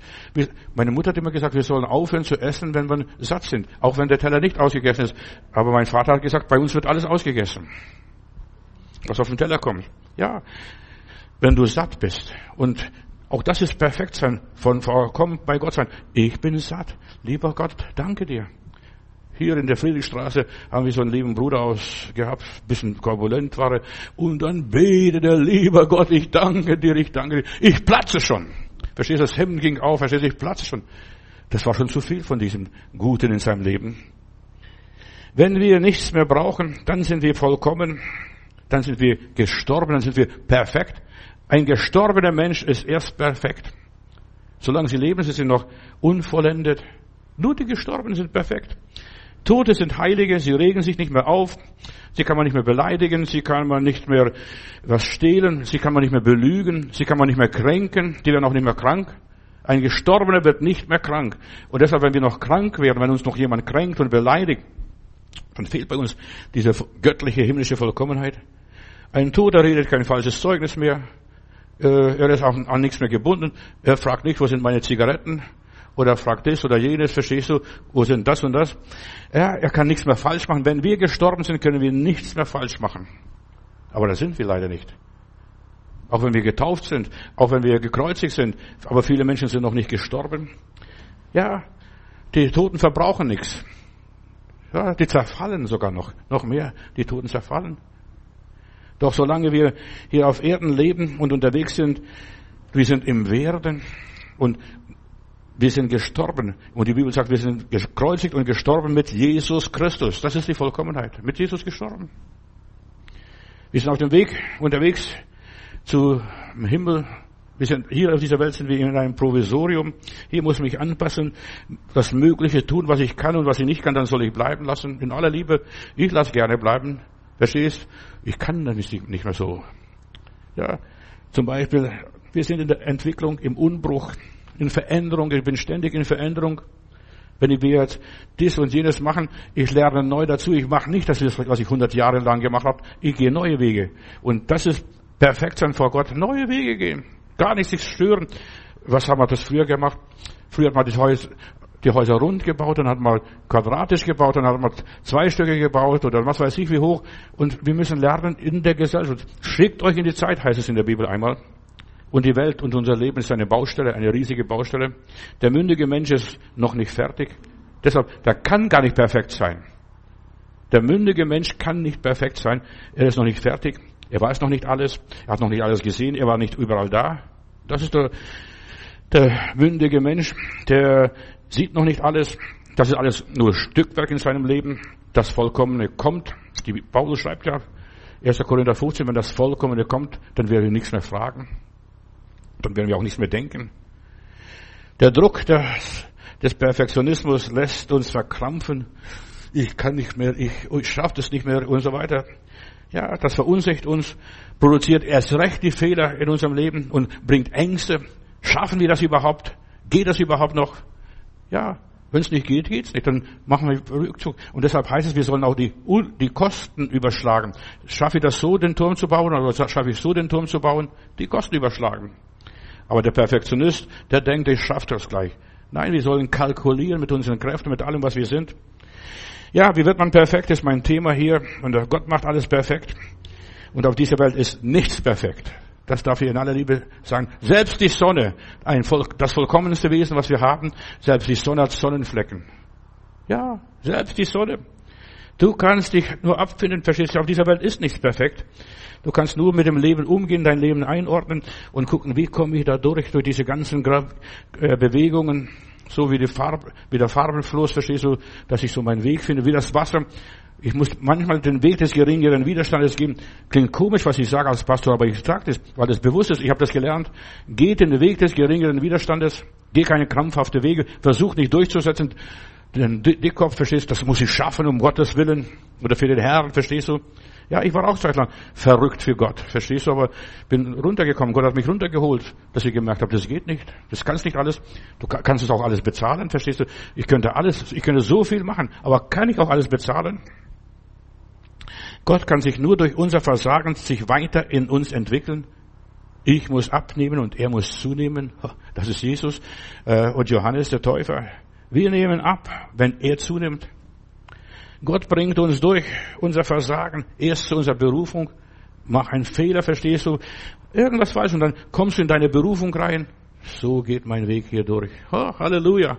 [SPEAKER 1] meine Mutter hat immer gesagt, wir sollen aufhören zu essen, wenn wir satt sind. Auch wenn der Teller nicht ausgegessen ist. Aber mein Vater hat gesagt, bei uns wird alles ausgegessen. Was auf den Teller kommt. Ja. Wenn du satt bist. Und auch das ist perfekt sein, von vollkommen bei Gott sein. Ich bin satt. Lieber Gott, danke dir. Hier in der Friedrichstraße haben wir so einen lieben Bruder aus gehabt, bisschen korbulent war er. Und dann betet der lieber Gott, ich danke dir, ich danke dir. Ich platze schon. Verstehst du, das Hemd ging auf, verstehst du, ich platze schon. Das war schon zu viel von diesem Guten in seinem Leben. Wenn wir nichts mehr brauchen, dann sind wir vollkommen, dann sind wir gestorben, dann sind wir perfekt. Ein gestorbener Mensch ist erst perfekt. Solange sie leben, sie sind noch unvollendet. Nur die Gestorbenen sind perfekt. Tote sind Heilige, sie regen sich nicht mehr auf, sie kann man nicht mehr beleidigen, sie kann man nicht mehr was stehlen, sie kann man nicht mehr belügen, sie kann man nicht mehr kränken, die werden auch nicht mehr krank. Ein Gestorbener wird nicht mehr krank. Und deshalb, wenn wir noch krank werden, wenn uns noch jemand kränkt und beleidigt, dann fehlt bei uns diese göttliche himmlische Vollkommenheit. Ein Toter redet kein falsches Zeugnis mehr. Äh, er ist auch an nichts mehr gebunden. Er fragt nicht, wo sind meine Zigaretten? oder fragt das oder jenes, verstehst du, wo sind das und das. Ja, er kann nichts mehr falsch machen. Wenn wir gestorben sind, können wir nichts mehr falsch machen. Aber das sind wir leider nicht. Auch wenn wir getauft sind, auch wenn wir gekreuzigt sind, aber viele Menschen sind noch nicht gestorben. Ja, die Toten verbrauchen nichts. Ja, die zerfallen sogar noch, noch mehr. Die Toten zerfallen. Doch solange wir hier auf Erden leben und unterwegs sind, wir sind im Werden und wir sind gestorben. Und die Bibel sagt, wir sind gekreuzigt und gestorben mit Jesus Christus. Das ist die Vollkommenheit. Mit Jesus gestorben. Wir sind auf dem Weg, unterwegs zum Himmel. Wir sind, hier auf dieser Welt sind wir in einem Provisorium. Hier muss ich mich anpassen, das Mögliche tun, was ich kann und was ich nicht kann, dann soll ich bleiben lassen. In aller Liebe, ich lasse gerne bleiben. Verstehst? Ich kann dann nicht, nicht mehr so. Ja, zum Beispiel, wir sind in der Entwicklung, im Unbruch in Veränderung, ich bin ständig in Veränderung. Wenn ich jetzt dies und jenes machen, ich lerne neu dazu. Ich mache nicht das, was ich 100 Jahre lang gemacht habe. Ich gehe neue Wege. Und das ist perfekt sein vor Gott. Neue Wege gehen. Gar nicht sich stören. Was haben wir das früher gemacht? Früher hat man das Haus die Häuser rund gebaut, dann hat man quadratisch gebaut, dann hat man zwei Stücke gebaut oder was weiß ich wie hoch. Und wir müssen lernen in der Gesellschaft. Schickt euch in die Zeit, heißt es in der Bibel einmal. Und die Welt und unser Leben ist eine Baustelle, eine riesige Baustelle. Der mündige Mensch ist noch nicht fertig. Deshalb, der kann gar nicht perfekt sein. Der mündige Mensch kann nicht perfekt sein. Er ist noch nicht fertig. Er weiß noch nicht alles. Er hat noch nicht alles gesehen. Er war nicht überall da. Das ist der, der mündige Mensch. Der sieht noch nicht alles. Das ist alles nur Stückwerk in seinem Leben. Das Vollkommene kommt. Die Paulus schreibt ja, 1. Korinther 15, wenn das Vollkommene kommt, dann werden wir nichts mehr fragen. Dann werden wir auch nichts mehr denken. Der Druck des, des Perfektionismus lässt uns verkrampfen. Ich kann nicht mehr, ich, ich schaffe das nicht mehr und so weiter. Ja, das verunsichert uns, produziert erst recht die Fehler in unserem Leben und bringt Ängste. Schaffen wir das überhaupt? Geht das überhaupt noch? Ja, wenn es nicht geht, geht's nicht. Dann machen wir Rückzug. Und deshalb heißt es, wir sollen auch die, die Kosten überschlagen. Schaffe ich das so, den Turm zu bauen, oder schaffe ich so, den Turm zu bauen? Die Kosten überschlagen. Aber der Perfektionist, der denkt, ich schaffe das gleich. Nein, wir sollen kalkulieren mit unseren Kräften, mit allem, was wir sind. Ja, wie wird man perfekt, ist mein Thema hier. Und Gott macht alles perfekt. Und auf dieser Welt ist nichts perfekt. Das darf ich in aller Liebe sagen. Selbst die Sonne, ein Volk, das vollkommenste Wesen, was wir haben, selbst die Sonne hat Sonnenflecken. Ja, selbst die Sonne. Du kannst dich nur abfinden, verstehst du, auf dieser Welt ist nichts perfekt. Du kannst nur mit dem Leben umgehen, dein Leben einordnen und gucken, wie komme ich da durch, durch diese ganzen äh, Bewegungen, so wie, die Farbe, wie der Farbenfluss, verstehst du, dass ich so meinen Weg finde, wie das Wasser. Ich muss manchmal den Weg des geringeren Widerstandes geben. Klingt komisch, was ich sage als Pastor, aber ich sage das, weil das bewusst ist. Ich habe das gelernt. Geht den Weg des geringeren Widerstandes. Geh keine krampfhafte Wege. Versuch nicht durchzusetzen. Den Dickkopf, verstehst du, das muss ich schaffen, um Gottes Willen. Oder für den Herrn, verstehst du? Ja, ich war auch zeitlang verrückt für Gott, verstehst du, aber bin runtergekommen. Gott hat mich runtergeholt, dass ich gemerkt habe, das geht nicht. Das kannst nicht alles. Du kannst es auch alles bezahlen, verstehst du? Ich könnte alles, ich könnte so viel machen, aber kann ich auch alles bezahlen? Gott kann sich nur durch unser Versagen sich weiter in uns entwickeln. Ich muss abnehmen und er muss zunehmen. Das ist Jesus äh, und Johannes der Täufer. Wir nehmen ab, wenn er zunimmt. Gott bringt uns durch unser Versagen erst zu unserer Berufung. Mach einen Fehler, verstehst du? Irgendwas falsch und dann kommst du in deine Berufung rein. So geht mein Weg hier durch. Oh, Halleluja.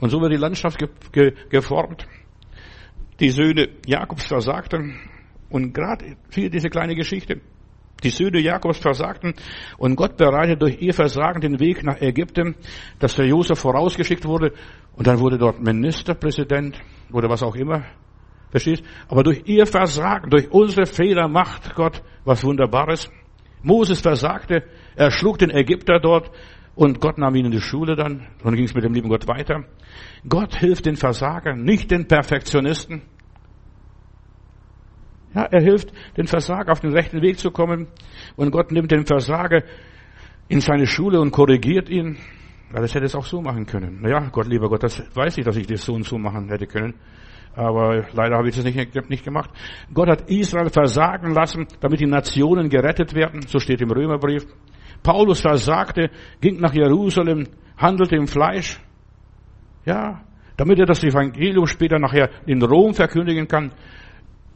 [SPEAKER 1] Und so wird die Landschaft ge ge geformt. Die Söhne Jakobs versagten und gerade hier diese kleine Geschichte. Die Söhne Jakobs versagten und Gott bereitet durch ihr Versagen den Weg nach Ägypten, dass der Josef vorausgeschickt wurde und dann wurde dort Ministerpräsident oder was auch immer. Verstehst? Aber durch ihr Versagen, durch unsere Fehler macht Gott was Wunderbares. Moses versagte, er schlug den Ägypter dort und Gott nahm ihn in die Schule dann. Dann ging es mit dem lieben Gott weiter. Gott hilft den Versagern, nicht den Perfektionisten. Ja, er hilft den Versager auf den rechten Weg zu kommen. Und Gott nimmt den Versager in seine Schule und korrigiert ihn. Ja, das hätte es auch so machen können. Naja, Gott, lieber Gott, das weiß ich, dass ich das so und so machen hätte können. Aber leider habe ich das nicht, nicht gemacht. Gott hat Israel versagen lassen, damit die Nationen gerettet werden. So steht im Römerbrief. Paulus versagte, ging nach Jerusalem, handelte im Fleisch. Ja, damit er das Evangelium später nachher in Rom verkündigen kann.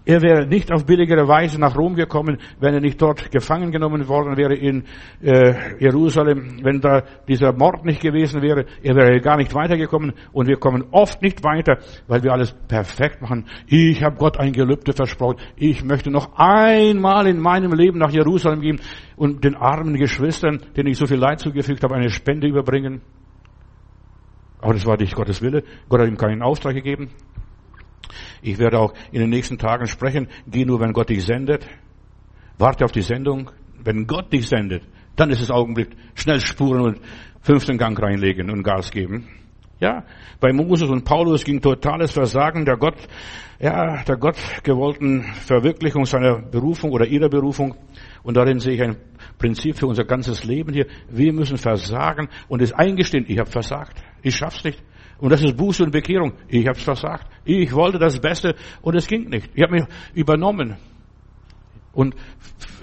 [SPEAKER 1] Er wäre nicht auf billigere Weise nach Rom gekommen, wenn er nicht dort gefangen genommen worden wäre in äh, Jerusalem, wenn da dieser Mord nicht gewesen wäre. Er wäre gar nicht weitergekommen und wir kommen oft nicht weiter, weil wir alles perfekt machen. Ich habe Gott ein Gelübde versprochen. Ich möchte noch einmal in meinem Leben nach Jerusalem gehen und den armen Geschwistern, denen ich so viel Leid zugefügt habe, eine Spende überbringen. Aber das war nicht Gottes Wille. Gott hat ihm keinen Auftrag gegeben. Ich werde auch in den nächsten Tagen sprechen. Geh nur, wenn Gott dich sendet. Warte auf die Sendung. Wenn Gott dich sendet, dann ist es Augenblick. Schnell spuren und fünften Gang reinlegen und Gas geben. Ja, bei Moses und Paulus ging totales Versagen der Gott, ja, der Gott gewollten Verwirklichung seiner Berufung oder ihrer Berufung. Und darin sehe ich ein Prinzip für unser ganzes Leben hier. Wir müssen versagen und es eingestehen, ich habe versagt. Ich schaff's nicht. Und das ist Buße und Bekehrung. Ich habe es versagt. Ich wollte das Beste und es ging nicht. Ich habe mich übernommen. Und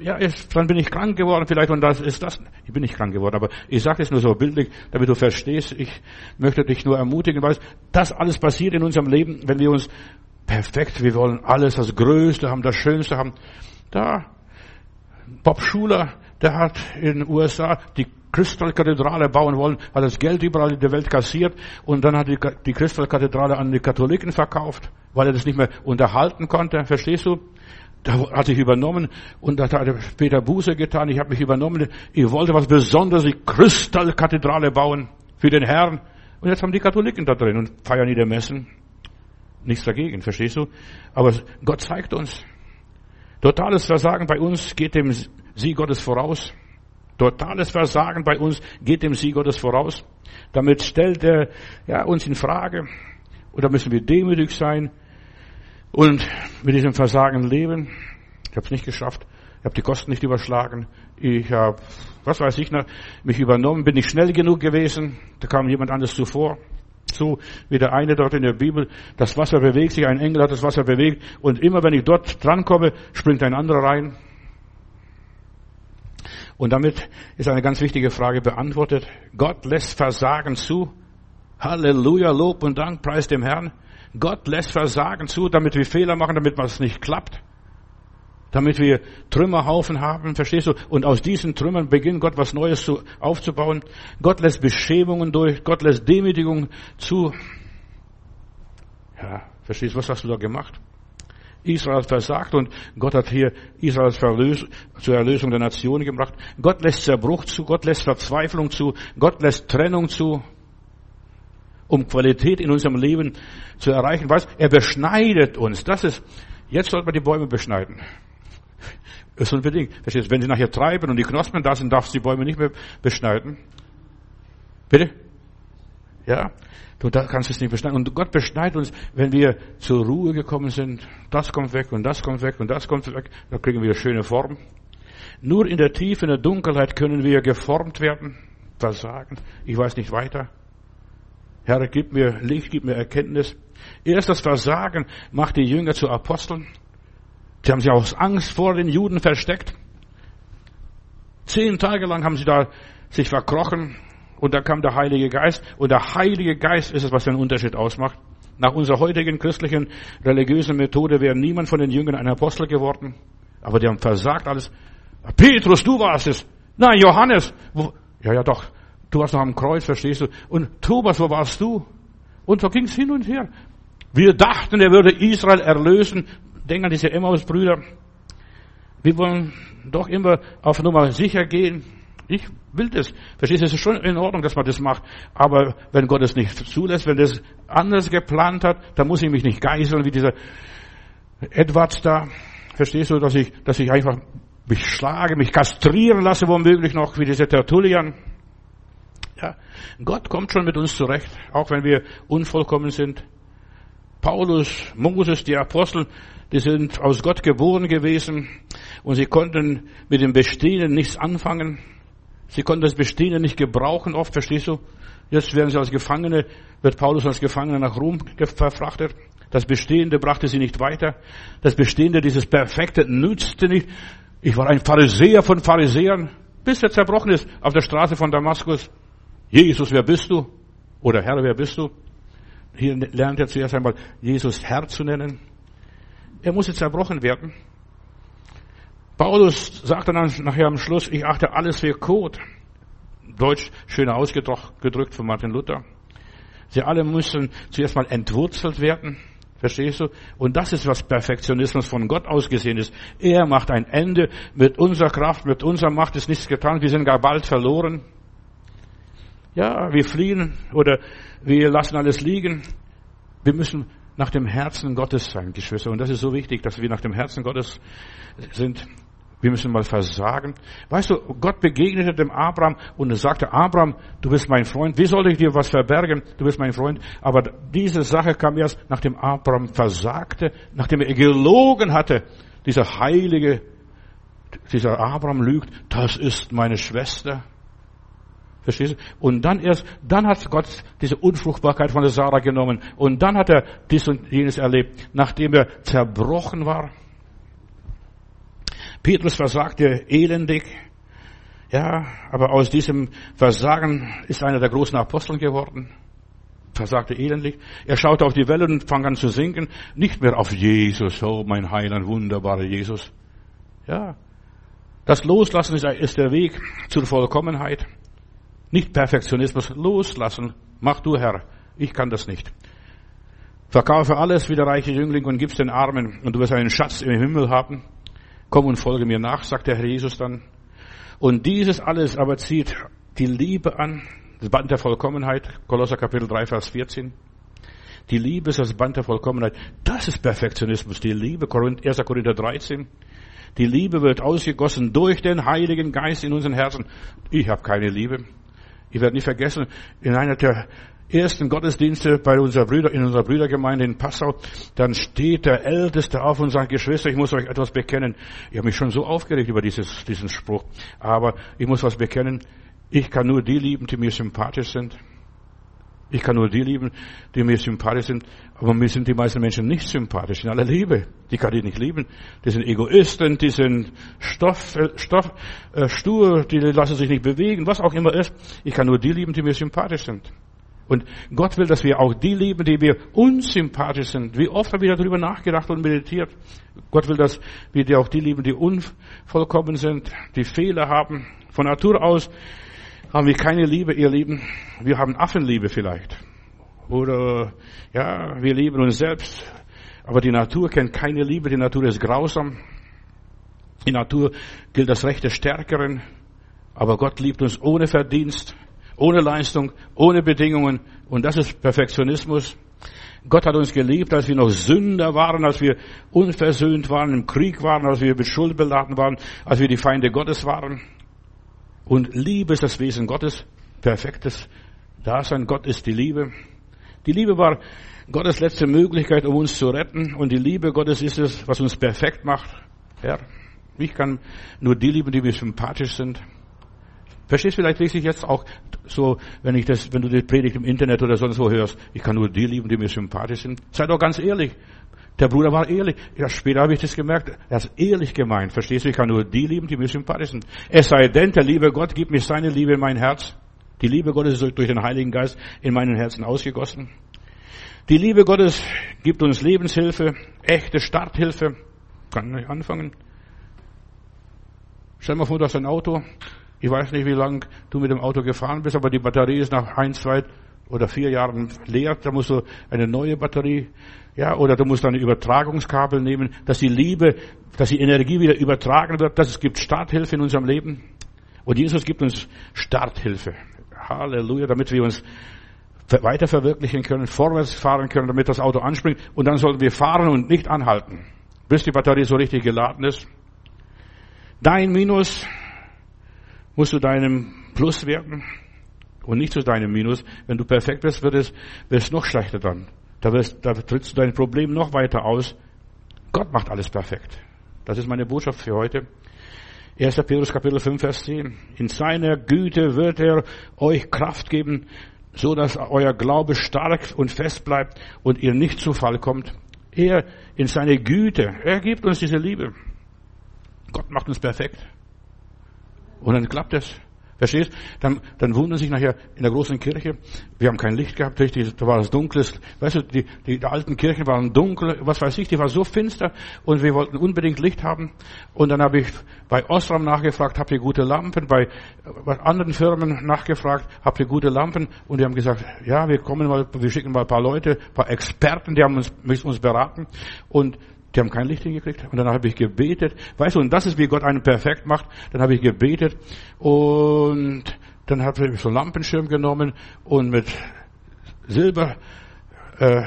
[SPEAKER 1] ja, dann bin ich krank geworden vielleicht und das ist das. Ich bin nicht krank geworden, aber ich sage es nur so bildlich, damit du verstehst. Ich möchte dich nur ermutigen, weil das alles passiert in unserem Leben, wenn wir uns perfekt, wir wollen alles, das Größte haben, das Schönste haben. Da, Bob Schuler, der hat in den USA die Kristallkathedrale bauen wollen, hat das Geld überall in der Welt kassiert und dann hat die, die Kristallkathedrale an die Katholiken verkauft, weil er das nicht mehr unterhalten konnte. Verstehst du? Da hat sich übernommen und da hat Peter Buße getan. Ich habe mich übernommen. Ich wollte was Besonderes, die Kristallkathedrale bauen für den Herrn. Und jetzt haben die Katholiken da drin und feiern ihre Messen. Nichts dagegen, verstehst du? Aber Gott zeigt uns. Totales Versagen bei uns geht dem Sieg Gottes voraus. Totales Versagen bei uns geht dem Sieg Gottes voraus. Damit stellt er ja, uns in Frage. Und da müssen wir demütig sein und mit diesem Versagen leben. Ich habe es nicht geschafft. Ich habe die Kosten nicht überschlagen. Ich habe, was weiß ich, mich übernommen. Bin nicht schnell genug gewesen. Da kam jemand anderes zuvor. So wie der eine dort in der Bibel. Das Wasser bewegt sich. Ein Engel hat das Wasser bewegt. Und immer wenn ich dort drankomme, springt ein anderer rein. Und damit ist eine ganz wichtige Frage beantwortet. Gott lässt Versagen zu. Halleluja, Lob und Dank, preis dem Herrn. Gott lässt Versagen zu, damit wir Fehler machen, damit was nicht klappt. Damit wir Trümmerhaufen haben, verstehst du? Und aus diesen Trümmern beginnt Gott was Neues zu, aufzubauen. Gott lässt Beschämungen durch, Gott lässt Demütigung zu. Ja, verstehst du, was hast du da gemacht? Israel versagt und Gott hat hier Israel zur Erlösung der Nation gebracht. Gott lässt Zerbruch zu, Gott lässt Verzweiflung zu, Gott lässt Trennung zu, um Qualität in unserem Leben zu erreichen. Was? Er beschneidet uns. Das ist, jetzt sollte man die Bäume beschneiden. Ist unbedingt. Verstehst du? Wenn sie nachher treiben und die Knospen da sind, darfst du die Bäume nicht mehr beschneiden. Bitte? Ja? Du da kannst es nicht beschneiden. Und Gott beschneidet uns, wenn wir zur Ruhe gekommen sind. Das kommt weg und das kommt weg und das kommt weg. Da kriegen wir eine schöne Form. Nur in der Tiefe, in der Dunkelheit können wir geformt werden. Versagen. Ich weiß nicht weiter. Herr, gib mir Licht, gib mir Erkenntnis. Erst das Versagen macht die Jünger zu Aposteln. Sie haben sich aus Angst vor den Juden versteckt. Zehn Tage lang haben sie da sich verkrochen, und da kam der Heilige Geist. Und der Heilige Geist ist es, was den Unterschied ausmacht. Nach unserer heutigen christlichen religiösen Methode wäre niemand von den Jüngern ein Apostel geworden. Aber die haben versagt alles. Petrus, du warst es. Nein, Johannes. Wo? Ja, ja, doch. Du warst noch am Kreuz, verstehst du? Und Thomas, wo warst du? Und so ging's hin und her. Wir dachten, er würde Israel erlösen. Denken diese Emmaus-Brüder. Wir wollen doch immer auf Nummer sicher gehen. Ich will das. Verstehst du, es ist schon in Ordnung, dass man das macht. Aber wenn Gott es nicht zulässt, wenn das anders geplant hat, dann muss ich mich nicht geißeln wie dieser Edwards da. Verstehst du, dass ich, dass ich einfach mich schlage, mich kastrieren lasse, womöglich noch, wie dieser Tertullian. Ja. Gott kommt schon mit uns zurecht, auch wenn wir unvollkommen sind. Paulus, Moses, die Apostel, die sind aus Gott geboren gewesen und sie konnten mit dem Bestehenden nichts anfangen. Sie konnten das Bestehende nicht gebrauchen, oft, verstehst du? Jetzt werden sie als Gefangene, wird Paulus als Gefangene nach Rom verfrachtet. Das Bestehende brachte sie nicht weiter. Das Bestehende, dieses Perfekte, nützte nicht. Ich war ein Pharisäer von Pharisäern, bis er zerbrochen ist auf der Straße von Damaskus. Jesus, wer bist du? Oder Herr, wer bist du? Hier lernt er zuerst einmal, Jesus Herr zu nennen. Er musste zerbrochen werden. Paulus sagt dann nachher am Schluss, ich achte alles für Kot. Deutsch schöner ausgedrückt von Martin Luther. Sie alle müssen zuerst mal entwurzelt werden. Verstehst du? Und das ist, was Perfektionismus von Gott ausgesehen ist. Er macht ein Ende. Mit unserer Kraft, mit unserer Macht ist nichts getan. Wir sind gar bald verloren. Ja, wir fliehen oder wir lassen alles liegen. Wir müssen nach dem Herzen Gottes sein, Geschwister. Und das ist so wichtig, dass wir nach dem Herzen Gottes sind. Wir müssen mal versagen. Weißt du, Gott begegnete dem Abraham und sagte, Abraham, du bist mein Freund. Wie soll ich dir was verbergen? Du bist mein Freund. Aber diese Sache kam erst, nachdem Abraham versagte, nachdem er gelogen hatte. Dieser heilige, dieser Abraham lügt, das ist meine Schwester. Verstehst du? Und dann erst, dann hat Gott diese Unfruchtbarkeit von der Sarah genommen. Und dann hat er dies und jenes erlebt, nachdem er zerbrochen war. Petrus versagte elendig. Ja, aber aus diesem Versagen ist einer der großen Aposteln geworden. Versagte elendig. Er schaute auf die Welle und fang an zu sinken. Nicht mehr auf Jesus, oh mein Heiland, wunderbarer Jesus. Ja. Das Loslassen ist der Weg zur Vollkommenheit. Nicht Perfektionismus. Loslassen. Mach du, Herr. Ich kann das nicht. Verkaufe alles wie der reiche Jüngling und gib's den Armen und du wirst einen Schatz im Himmel haben. Komm und folge mir nach, sagt der Herr Jesus dann. Und dieses alles aber zieht die Liebe an, das Band der Vollkommenheit, Kolosser Kapitel 3, Vers 14. Die Liebe ist das Band der Vollkommenheit. Das ist Perfektionismus, die Liebe, 1. Korinther 13. Die Liebe wird ausgegossen durch den Heiligen Geist in unseren Herzen. Ich habe keine Liebe. Ich werde nicht vergessen, in einer der ersten Gottesdienste bei unserer Brüder, in unserer Brüdergemeinde in Passau, dann steht der Älteste auf und sagt, Geschwister, ich muss euch etwas bekennen. Ich habe mich schon so aufgeregt über dieses, diesen Spruch. Aber ich muss was bekennen. Ich kann nur die lieben, die mir sympathisch sind. Ich kann nur die lieben, die mir sympathisch sind. Aber mir sind die meisten Menschen nicht sympathisch in aller Liebe. Die kann ich nicht lieben. Die sind Egoisten, die sind Stoff, Stoff, äh, stur, die lassen sich nicht bewegen, was auch immer ist. Ich kann nur die lieben, die mir sympathisch sind. Und Gott will, dass wir auch die lieben, die wir unsympathisch sind. Wie oft haben wir darüber nachgedacht und meditiert? Gott will, dass wir auch die lieben, die unvollkommen sind, die Fehler haben. Von Natur aus haben wir keine Liebe, ihr Lieben. Wir haben Affenliebe vielleicht. Oder, ja, wir lieben uns selbst. Aber die Natur kennt keine Liebe. Die Natur ist grausam. Die Natur gilt das Recht des Stärkeren. Aber Gott liebt uns ohne Verdienst ohne Leistung, ohne Bedingungen. Und das ist Perfektionismus. Gott hat uns geliebt, als wir noch Sünder waren, als wir unversöhnt waren, im Krieg waren, als wir mit Schuld beladen waren, als wir die Feinde Gottes waren. Und Liebe ist das Wesen Gottes, perfektes Dasein. Gott ist die Liebe. Die Liebe war Gottes letzte Möglichkeit, um uns zu retten. Und die Liebe Gottes ist es, was uns perfekt macht. Herr, ich kann nur die lieben, die mir sympathisch sind. Verstehst vielleicht ich jetzt auch so, wenn ich das, wenn du die Predigt im Internet oder sonst wo hörst, ich kann nur die lieben, die mir sympathisch sind. Sei doch ganz ehrlich. Der Bruder war ehrlich. Ja, später habe ich das gemerkt. Er ist ehrlich gemeint. Verstehst du? Ich kann nur die lieben, die mir sympathisch sind. Es sei denn, der liebe Gott gibt mir seine Liebe in mein Herz. Die Liebe Gottes ist durch den Heiligen Geist in meinen Herzen ausgegossen. Die Liebe Gottes gibt uns Lebenshilfe, echte Starthilfe. Kann ich anfangen? Stell dir mal vor, du hast ein Auto, ich weiß nicht, wie lange du mit dem Auto gefahren bist, aber die Batterie ist nach ein, zwei oder vier Jahren leer. Da musst du eine neue Batterie, ja, oder du musst ein Übertragungskabel nehmen, dass die Liebe, dass die Energie wieder übertragen wird, dass es gibt Starthilfe in unserem Leben. Und Jesus gibt uns Starthilfe. Halleluja, damit wir uns weiter verwirklichen können, vorwärts fahren können, damit das Auto anspringt. Und dann sollten wir fahren und nicht anhalten, bis die Batterie so richtig geladen ist. Dein Minus musst du deinem Plus werden und nicht zu deinem Minus. Wenn du perfekt bist, wird es, wird es noch schlechter dann. Da, wirst, da trittst du dein Problem noch weiter aus. Gott macht alles perfekt. Das ist meine Botschaft für heute. 1. Petrus Kapitel 5, Vers 10. In seiner Güte wird er euch Kraft geben, so dass euer Glaube stark und fest bleibt und ihr nicht zu Fall kommt. Er in seine Güte, er gibt uns diese Liebe. Gott macht uns perfekt. Und dann klappt es. Verstehst? Dann, dann wundern sich nachher in der großen Kirche, wir haben kein Licht gehabt, richtig, da war es dunkles. Weißt du, die, die, die alten Kirchen waren dunkel, was weiß ich, die waren so finster und wir wollten unbedingt Licht haben. Und dann habe ich bei Osram nachgefragt, habt ihr gute Lampen? Bei, bei anderen Firmen nachgefragt, habt ihr gute Lampen? Und die haben gesagt, ja, wir kommen mal, wir schicken mal ein paar Leute, ein paar Experten, die haben uns, müssen uns beraten. Und die haben kein Licht hingekriegt. Und dann habe ich gebetet. Weißt du, und das ist, wie Gott einen perfekt macht. Dann habe ich gebetet und dann habe ich so einen Lampenschirm genommen und mit Silber äh,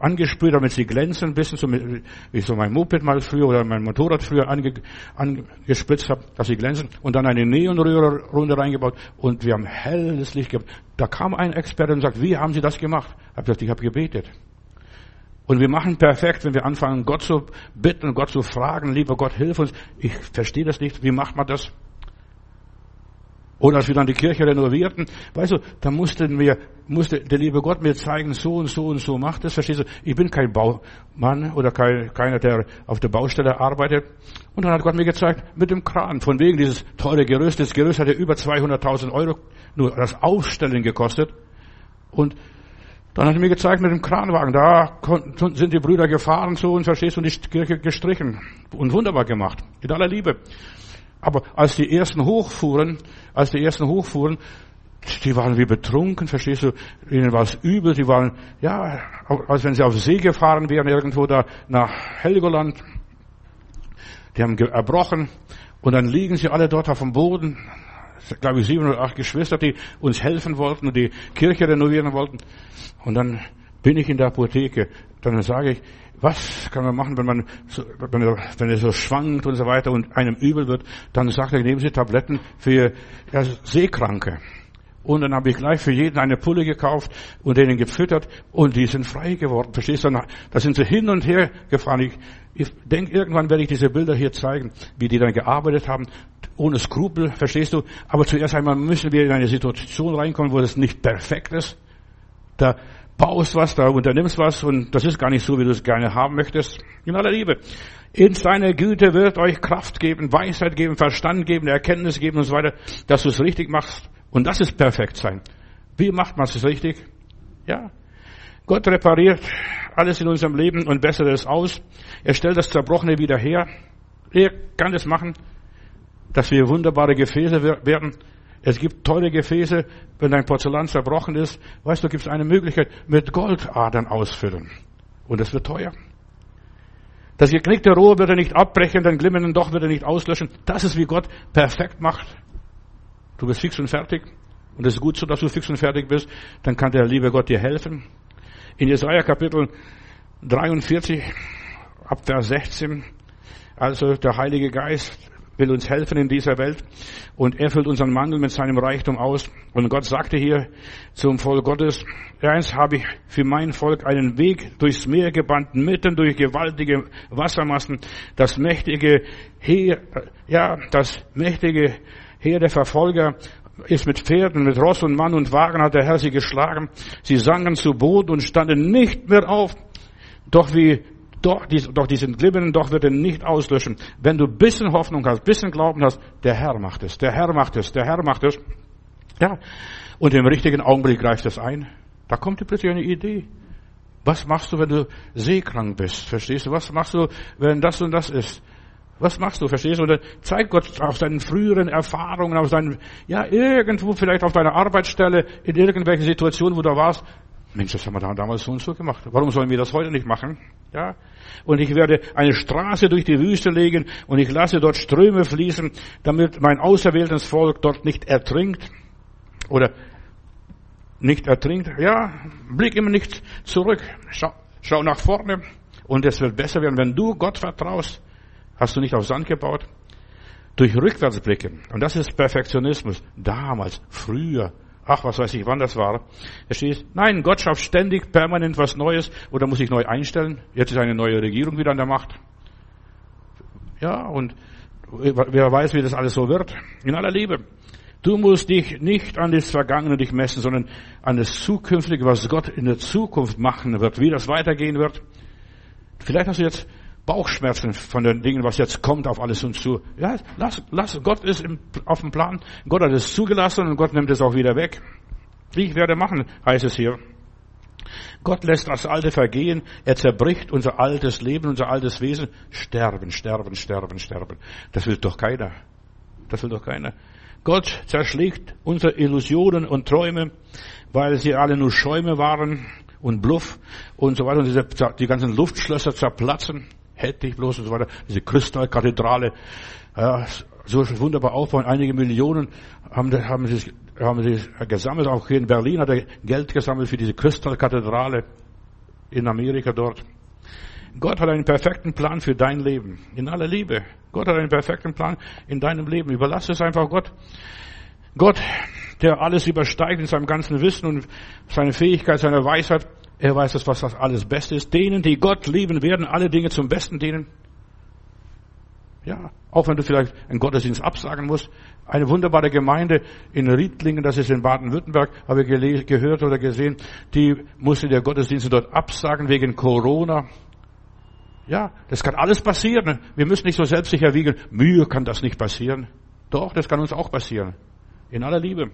[SPEAKER 1] angesprüht, damit sie glänzen, ein bisschen so wie ich so mein Moped mal früher oder mein Motorrad früher ange, angespritzt habe, dass sie glänzen und dann eine Neonröhre runter reingebaut und wir haben helles Licht gehabt. Da kam ein Experte und sagt, wie haben Sie das gemacht? Ich habe gesagt, ich habe gebetet. Und wir machen perfekt, wenn wir anfangen, Gott zu bitten, Gott zu fragen, lieber Gott, hilf uns. Ich verstehe das nicht. Wie macht man das? Und als wir dann die Kirche renovierten, weißt du, da mussten wir, musste der liebe Gott mir zeigen, so und so und so macht es, verstehst du? Ich bin kein Baumann oder kein, keiner, der auf der Baustelle arbeitet. Und dann hat Gott mir gezeigt, mit dem Kran, von wegen dieses teure Gerüst, das Gerüst hatte über 200.000 Euro nur das Aufstellen gekostet. Und dann hat er mir gezeigt mit dem Kranwagen, da sind die Brüder gefahren so und verstehst du, und die Kirche gestrichen. Und wunderbar gemacht. In aller Liebe. Aber als die ersten hochfuhren, als die ersten hochfuhren, die waren wie betrunken, verstehst du? Ihnen war es übel, die waren, ja, als wenn sie auf See gefahren wären, irgendwo da nach Helgoland. Die haben erbrochen und dann liegen sie alle dort auf dem Boden. Glaube ich, sieben oder acht Geschwister, die uns helfen wollten und die Kirche renovieren wollten. Und dann bin ich in der Apotheke. Dann sage ich, was kann man machen, wenn man, so, wenn, er, er so schwankt und so weiter und einem übel wird? Dann sagt er, nehmen Sie Tabletten für ja, Seekranke. Und dann habe ich gleich für jeden eine Pulle gekauft und denen gefüttert und die sind frei geworden. Verstehst du? Da sind sie hin und her gefahren. Ich, ich denke, irgendwann werde ich diese Bilder hier zeigen, wie die dann gearbeitet haben, ohne Skrupel, verstehst du? Aber zuerst einmal müssen wir in eine Situation reinkommen, wo das nicht perfekt ist. Da baust was, da unternimmst was und das ist gar nicht so, wie du es gerne haben möchtest. In aller Liebe. In seiner Güte wird euch Kraft geben, Weisheit geben, Verstand geben, Erkenntnis geben und so weiter, dass du es richtig machst. Und das ist perfekt sein. Wie macht man es richtig? Ja. Gott repariert alles in unserem Leben und bessert es aus. Er stellt das Zerbrochene wieder her. Er kann es machen, dass wir wunderbare Gefäße werden. Es gibt teure Gefäße, wenn dein Porzellan zerbrochen ist. Weißt du, gibt es eine Möglichkeit, mit Goldadern ausfüllen. Und es wird teuer. Das geknickte Rohr wird er nicht abbrechen, den glimmenden Doch wird er nicht auslöschen. Das ist, wie Gott perfekt macht. Du bist fix und fertig. Und es ist gut so, dass du fix und fertig bist. Dann kann der liebe Gott dir helfen. In Jesaja Kapitel 43, ab Vers 16, also der Heilige Geist will uns helfen in dieser Welt und er füllt unseren Mangel mit seinem Reichtum aus. Und Gott sagte hier zum Volk Gottes, eins habe ich für mein Volk einen Weg durchs Meer gebannt, mitten durch gewaltige Wassermassen, das mächtige Heer, ja, das mächtige Heer der Verfolger ist mit Pferden, mit Ross und Mann und Wagen hat der Herr sie geschlagen. Sie sanken zu Boden und standen nicht mehr auf. Doch wie doch, die, doch diesen glimmenden Doch wird er nicht auslöschen. Wenn du bisschen Hoffnung hast, bisschen Glauben hast, der Herr macht es, der Herr macht es, der Herr macht es. Ja. Und im richtigen Augenblick greift es ein. Da kommt dir plötzlich eine Idee. Was machst du, wenn du seekrank bist? Verstehst du? Was machst du, wenn das und das ist? Was machst du? Verstehst du? Dann zeigt Gott auf seinen früheren Erfahrungen, auf seinen, ja, irgendwo vielleicht auf deiner Arbeitsstelle, in irgendwelchen Situationen, wo du warst. Mensch, das haben wir damals so und so gemacht. Warum sollen wir das heute nicht machen? Ja. Und ich werde eine Straße durch die Wüste legen und ich lasse dort Ströme fließen, damit mein auserwähltes Volk dort nicht ertrinkt. Oder nicht ertrinkt. Ja, blick immer nicht zurück. Schau, schau nach vorne. Und es wird besser werden. Wenn du Gott vertraust, hast du nicht auf Sand gebaut. Durch Rückwärtsblicken. Und das ist Perfektionismus. Damals, früher, ach, was weiß ich, wann das war. Es steht, nein, Gott schafft ständig, permanent was Neues, oder muss ich neu einstellen? Jetzt ist eine neue Regierung wieder an der Macht. Ja, und wer weiß, wie das alles so wird. In aller Liebe. Du musst dich nicht an das Vergangene dich messen, sondern an das Zukünftige, was Gott in der Zukunft machen wird, wie das weitergehen wird. Vielleicht hast du jetzt Bauchschmerzen von den Dingen, was jetzt kommt auf alles uns zu. Ja, lass, lass, Gott ist im, auf dem Plan. Gott hat es zugelassen und Gott nimmt es auch wieder weg. Ich werde machen, heißt es hier. Gott lässt das Alte vergehen. Er zerbricht unser altes Leben, unser altes Wesen. Sterben, sterben, sterben, sterben. Das will doch keiner. Das will doch keiner. Gott zerschlägt unsere Illusionen und Träume, weil sie alle nur Schäume waren und Bluff und so weiter. Und diese, die ganzen Luftschlösser zerplatzen hätte ich bloß und so weiter, diese Kristallkathedrale, ja, so wunderbar aufbauen. Einige Millionen haben, haben, sie, haben sie gesammelt. Auch hier in Berlin hat er Geld gesammelt für diese Kristallkathedrale in Amerika dort. Gott hat einen perfekten Plan für dein Leben. In aller Liebe. Gott hat einen perfekten Plan in deinem Leben. Überlass es einfach Gott. Gott, der alles übersteigt in seinem ganzen Wissen und seine Fähigkeit, seine Weisheit, er weiß es, was das alles Beste ist. Denen, die Gott lieben, werden alle Dinge zum Besten dienen. Ja, auch wenn du vielleicht einen Gottesdienst absagen musst. Eine wunderbare Gemeinde in Riedlingen, das ist in Baden-Württemberg, habe ich gehört oder gesehen, die musste der Gottesdienst dort absagen wegen Corona. Ja, das kann alles passieren. Wir müssen nicht so selbstsicher wiegen. Mühe kann das nicht passieren. Doch, das kann uns auch passieren. In aller Liebe.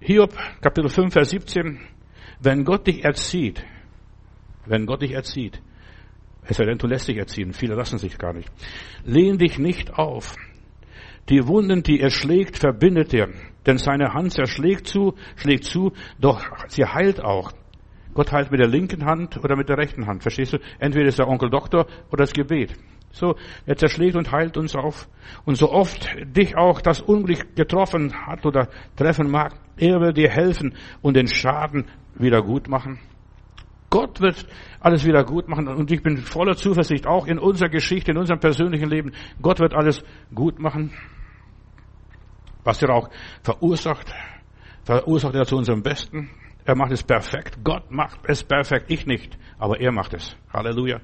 [SPEAKER 1] Hiob, Kapitel 5, Vers 17. Wenn Gott dich erzieht, wenn Gott dich erzieht, es sei denn, du lässt dich erziehen. Viele lassen sich gar nicht. Lehn dich nicht auf. Die Wunden, die er schlägt, verbindet er. Denn seine Hand zerschlägt zu, schlägt zu, doch sie heilt auch. Gott heilt mit der linken Hand oder mit der rechten Hand. Verstehst du? Entweder ist der Onkel Doktor oder das Gebet. So, er zerschlägt und heilt uns auf. Und so oft dich auch das Unglück getroffen hat oder treffen mag, er will dir helfen und den Schaden wieder gut machen. Gott wird alles wieder gut machen und ich bin voller Zuversicht auch in unserer Geschichte, in unserem persönlichen Leben. Gott wird alles gut machen. Was er auch verursacht, verursacht er zu unserem Besten. Er macht es perfekt. Gott macht es perfekt. Ich nicht. Aber er macht es. Halleluja.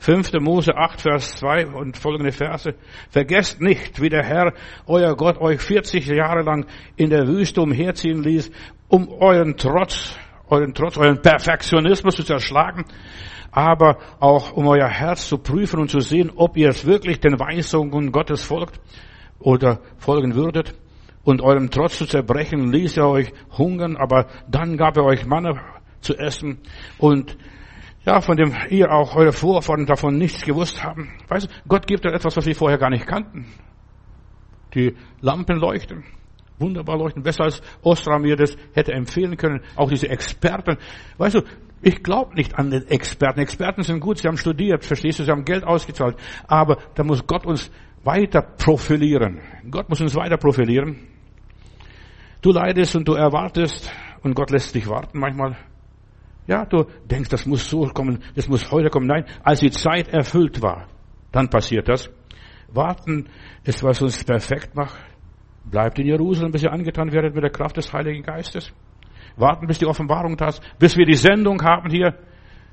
[SPEAKER 1] 5. Mose 8, Vers 2 und folgende Verse. Vergesst nicht, wie der Herr, euer Gott, euch 40 Jahre lang in der Wüste umherziehen ließ, um euren Trotz, euren Trotz, euren Perfektionismus zu zerschlagen, aber auch um euer Herz zu prüfen und zu sehen, ob ihr es wirklich den Weisungen Gottes folgt oder folgen würdet und eurem Trotz zu zerbrechen, ließ er euch hungern, aber dann gab er euch Manne zu essen und ja, von dem ihr auch eure Vorfahren davon nichts gewusst haben. Weißt du, Gott gibt euch etwas, was wir vorher gar nicht kannten. Die Lampen leuchten, wunderbar leuchten, besser als Ostra mir das hätte empfehlen können. Auch diese Experten. Weißt du, ich glaube nicht an den Experten. Experten sind gut, sie haben studiert, verstehst du, sie haben Geld ausgezahlt. Aber da muss Gott uns weiter profilieren. Gott muss uns weiter profilieren. Du leidest und du erwartest und Gott lässt dich warten manchmal. Ja, du denkst, das muss so kommen, das muss heute kommen. Nein, als die Zeit erfüllt war, dann passiert das. Warten ist, was uns perfekt macht. Bleibt in Jerusalem, bis ihr angetan werdet mit der Kraft des Heiligen Geistes. Warten, bis die Offenbarung da ist, bis wir die Sendung haben hier,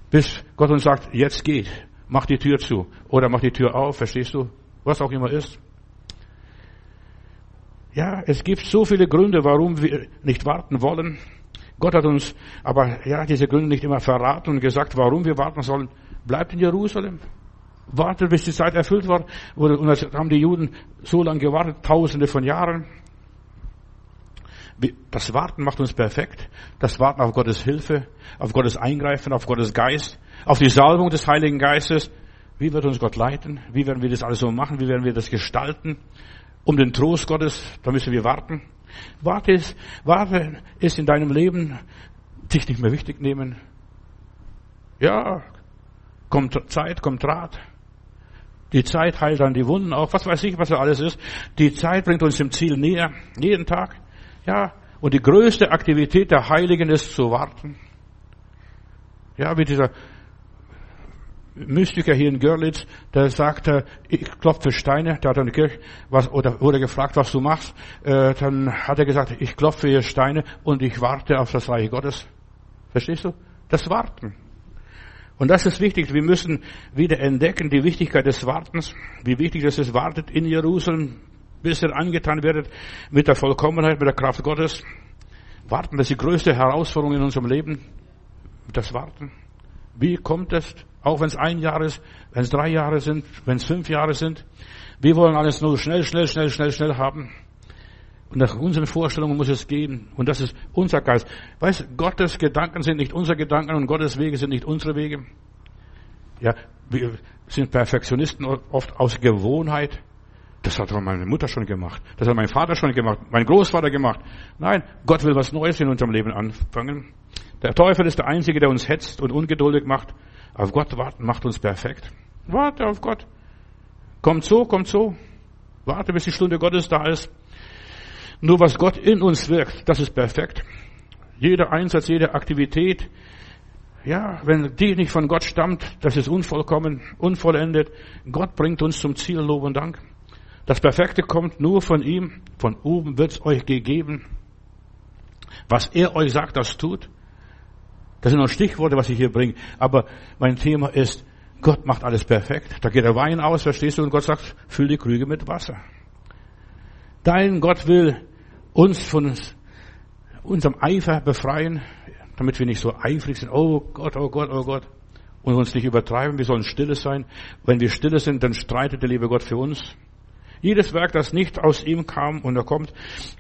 [SPEAKER 1] bis Gott uns sagt, jetzt geht, mach die Tür zu oder mach die Tür auf, verstehst du? Was auch immer ist. Ja, es gibt so viele Gründe, warum wir nicht warten wollen. Gott hat uns aber ja diese Gründe nicht immer verraten und gesagt, warum wir warten sollen. Bleibt in Jerusalem. Wartet, bis die Zeit erfüllt war. Und das haben die Juden so lange gewartet, tausende von Jahren. Das Warten macht uns perfekt. Das Warten auf Gottes Hilfe, auf Gottes Eingreifen, auf Gottes Geist, auf die Salbung des Heiligen Geistes. Wie wird uns Gott leiten? Wie werden wir das alles so machen? Wie werden wir das gestalten? um den Trost Gottes, da müssen wir warten. Warte ist, warte ist in deinem Leben dich nicht mehr wichtig nehmen. Ja, kommt Zeit, kommt Rat. Die Zeit heilt dann die Wunden auch. Was weiß ich, was da alles ist. Die Zeit bringt uns dem Ziel näher. Jeden Tag. Ja. Und die größte Aktivität der Heiligen ist zu warten. Ja, wie dieser Mystiker hier in Görlitz, der sagte, ich klopfe Steine, der hat eine Kirche, was, oder wurde gefragt, was du machst, äh, dann hat er gesagt, ich klopfe hier Steine und ich warte auf das Reich Gottes. Verstehst du? Das Warten. Und das ist wichtig. Wir müssen wieder entdecken die Wichtigkeit des Wartens, wie wichtig es ist, wartet in Jerusalem, bis ihr angetan werdet mit der Vollkommenheit, mit der Kraft Gottes. Warten, das ist die größte Herausforderung in unserem Leben. Das Warten. Wie kommt es? Auch wenn es ein Jahr ist, wenn es drei Jahre sind, wenn es fünf Jahre sind. Wir wollen alles nur schnell, schnell, schnell, schnell, schnell haben. Und nach unseren Vorstellungen muss es gehen. Und das ist unser Geist. Weißt, Gottes Gedanken sind nicht unsere Gedanken und Gottes Wege sind nicht unsere Wege. Ja, wir sind Perfektionisten oft aus Gewohnheit. Das hat meine Mutter schon gemacht. Das hat mein Vater schon gemacht. Mein Großvater gemacht. Nein, Gott will was Neues in unserem Leben anfangen. Der Teufel ist der Einzige, der uns hetzt und ungeduldig macht. Auf Gott warten macht uns perfekt. Warte auf Gott. Kommt so, kommt so. Warte, bis die Stunde Gottes da ist. Nur was Gott in uns wirkt, das ist perfekt. Jeder Einsatz, jede Aktivität, ja, wenn die nicht von Gott stammt, das ist unvollkommen, unvollendet. Gott bringt uns zum Ziel, Lob und Dank. Das Perfekte kommt nur von ihm. Von oben wird's euch gegeben. Was er euch sagt, das tut. Das sind nur Stichworte, was ich hier bringe. Aber mein Thema ist, Gott macht alles perfekt. Da geht der Wein aus, verstehst du? Und Gott sagt, füll die Krüge mit Wasser. Dein Gott will uns von unserem Eifer befreien, damit wir nicht so eifrig sind. Oh Gott, oh Gott, oh Gott. Und uns nicht übertreiben. Wir sollen stille sein. Wenn wir stille sind, dann streitet der liebe Gott für uns. Jedes Werk, das nicht aus ihm kam und er kommt,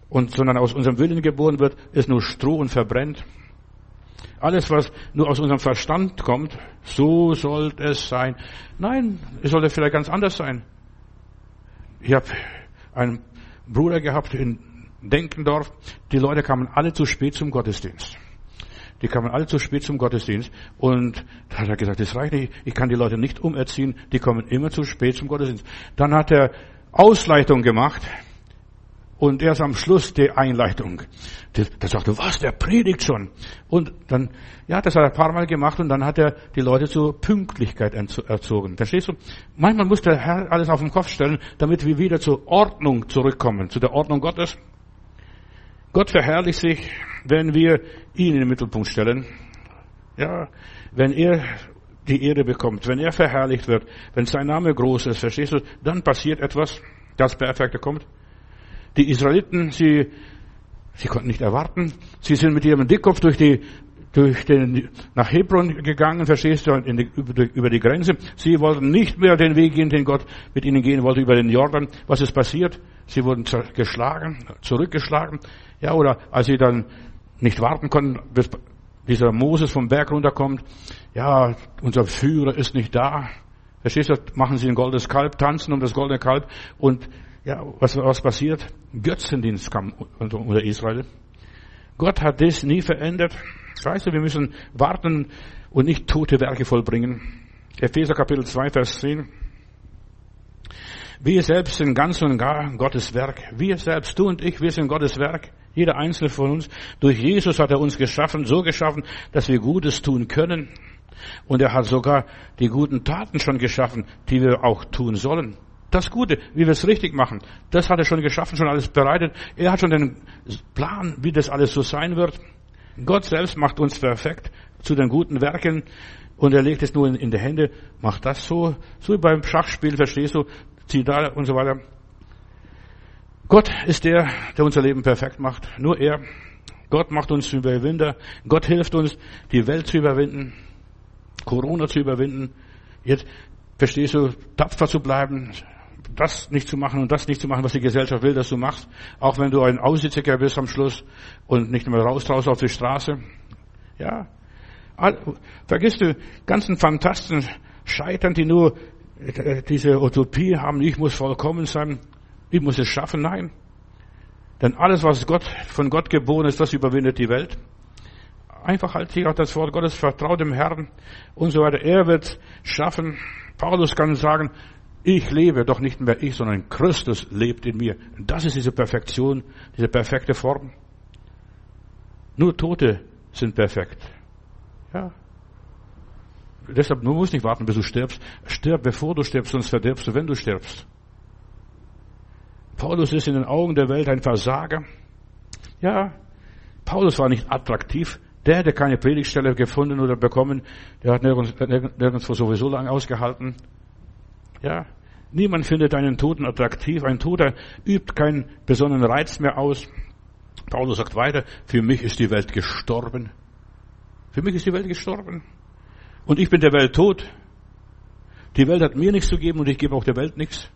[SPEAKER 1] und, sondern aus unserem Willen geboren wird, ist nur Stroh und verbrennt. Alles, was nur aus unserem Verstand kommt, so sollte es sein. Nein, es sollte vielleicht ganz anders sein. Ich habe einen Bruder gehabt in Denkendorf. Die Leute kamen alle zu spät zum Gottesdienst. Die kamen alle zu spät zum Gottesdienst. Und da hat er gesagt, das reicht nicht. Ich kann die Leute nicht umerziehen. Die kommen immer zu spät zum Gottesdienst. Dann hat er Ausleitung gemacht. Und erst am Schluss die Einleitung. Da sagte, was, der predigt schon. Und dann, ja, das hat er ein paar Mal gemacht und dann hat er die Leute zur Pünktlichkeit erzogen. Verstehst du? Manchmal muss der Herr alles auf den Kopf stellen, damit wir wieder zur Ordnung zurückkommen, zu der Ordnung Gottes. Gott verherrlicht sich, wenn wir ihn in den Mittelpunkt stellen. Ja, wenn er die Ehre bekommt, wenn er verherrlicht wird, wenn sein Name groß ist, verstehst du, dann passiert etwas, das Perfekte kommt. Die Israeliten, sie, sie konnten nicht erwarten. Sie sind mit ihrem Dickkopf durch die, durch den, nach Hebron gegangen, verstehst du, die, über, die Grenze. Sie wollten nicht mehr den Weg gehen, den Gott mit ihnen gehen wollte, über den Jordan. Was ist passiert? Sie wurden geschlagen, zurückgeschlagen. Ja, oder als sie dann nicht warten konnten, bis dieser Moses vom Berg runterkommt. Ja, unser Führer ist nicht da. Verstehst du, machen sie ein goldenes Kalb, tanzen um das goldene Kalb und ja, was, was passiert? Götzendienst kam unter Israel. Gott hat das nie verändert. Scheiße, wir müssen warten und nicht tote Werke vollbringen. Epheser Kapitel 2, Vers 10. Wir selbst sind ganz und gar Gottes Werk. Wir selbst, du und ich, wir sind Gottes Werk. Jeder einzelne von uns. Durch Jesus hat er uns geschaffen, so geschaffen, dass wir Gutes tun können. Und er hat sogar die guten Taten schon geschaffen, die wir auch tun sollen. Das Gute, wie wir es richtig machen, das hat er schon geschaffen, schon alles bereitet. Er hat schon den Plan, wie das alles so sein wird. Gott selbst macht uns perfekt zu den guten Werken und er legt es nur in, in die Hände, macht das so, so wie beim Schachspiel, verstehst du, zieh da und so weiter. Gott ist der, der unser Leben perfekt macht. Nur er. Gott macht uns Überwinder. Gott hilft uns, die Welt zu überwinden, Corona zu überwinden. Jetzt verstehst du, tapfer zu bleiben, das nicht zu machen und das nicht zu machen, was die Gesellschaft will, dass du machst, auch wenn du ein Aussitziger bist am Schluss und nicht mehr raus draußen auf die Straße. Ja. Vergiss du ganzen Fantasten scheitern, die nur äh, diese Utopie haben, ich muss vollkommen sein, ich muss es schaffen. Nein. Denn alles, was Gott, von Gott geboren ist, das überwindet die Welt. Einfach halt sich auf das Wort Gottes, vertraut dem Herrn und so weiter. Er wird schaffen. Paulus kann sagen, ich lebe doch nicht mehr ich, sondern Christus lebt in mir. Das ist diese Perfektion, diese perfekte Form. Nur Tote sind perfekt. Ja. Deshalb, du musst nicht warten, bis du stirbst. Stirb, bevor du stirbst, sonst verdirbst du, wenn du stirbst. Paulus ist in den Augen der Welt ein Versager. Ja, Paulus war nicht attraktiv. Der hätte keine Predigtstelle gefunden oder bekommen. Der hat nirgends, nirgendwo sowieso lang ausgehalten. Ja, niemand findet einen Toten attraktiv. Ein Toter übt keinen besonderen Reiz mehr aus. Paulus sagt weiter, für mich ist die Welt gestorben. Für mich ist die Welt gestorben. Und ich bin der Welt tot. Die Welt hat mir nichts zu geben und ich gebe auch der Welt nichts.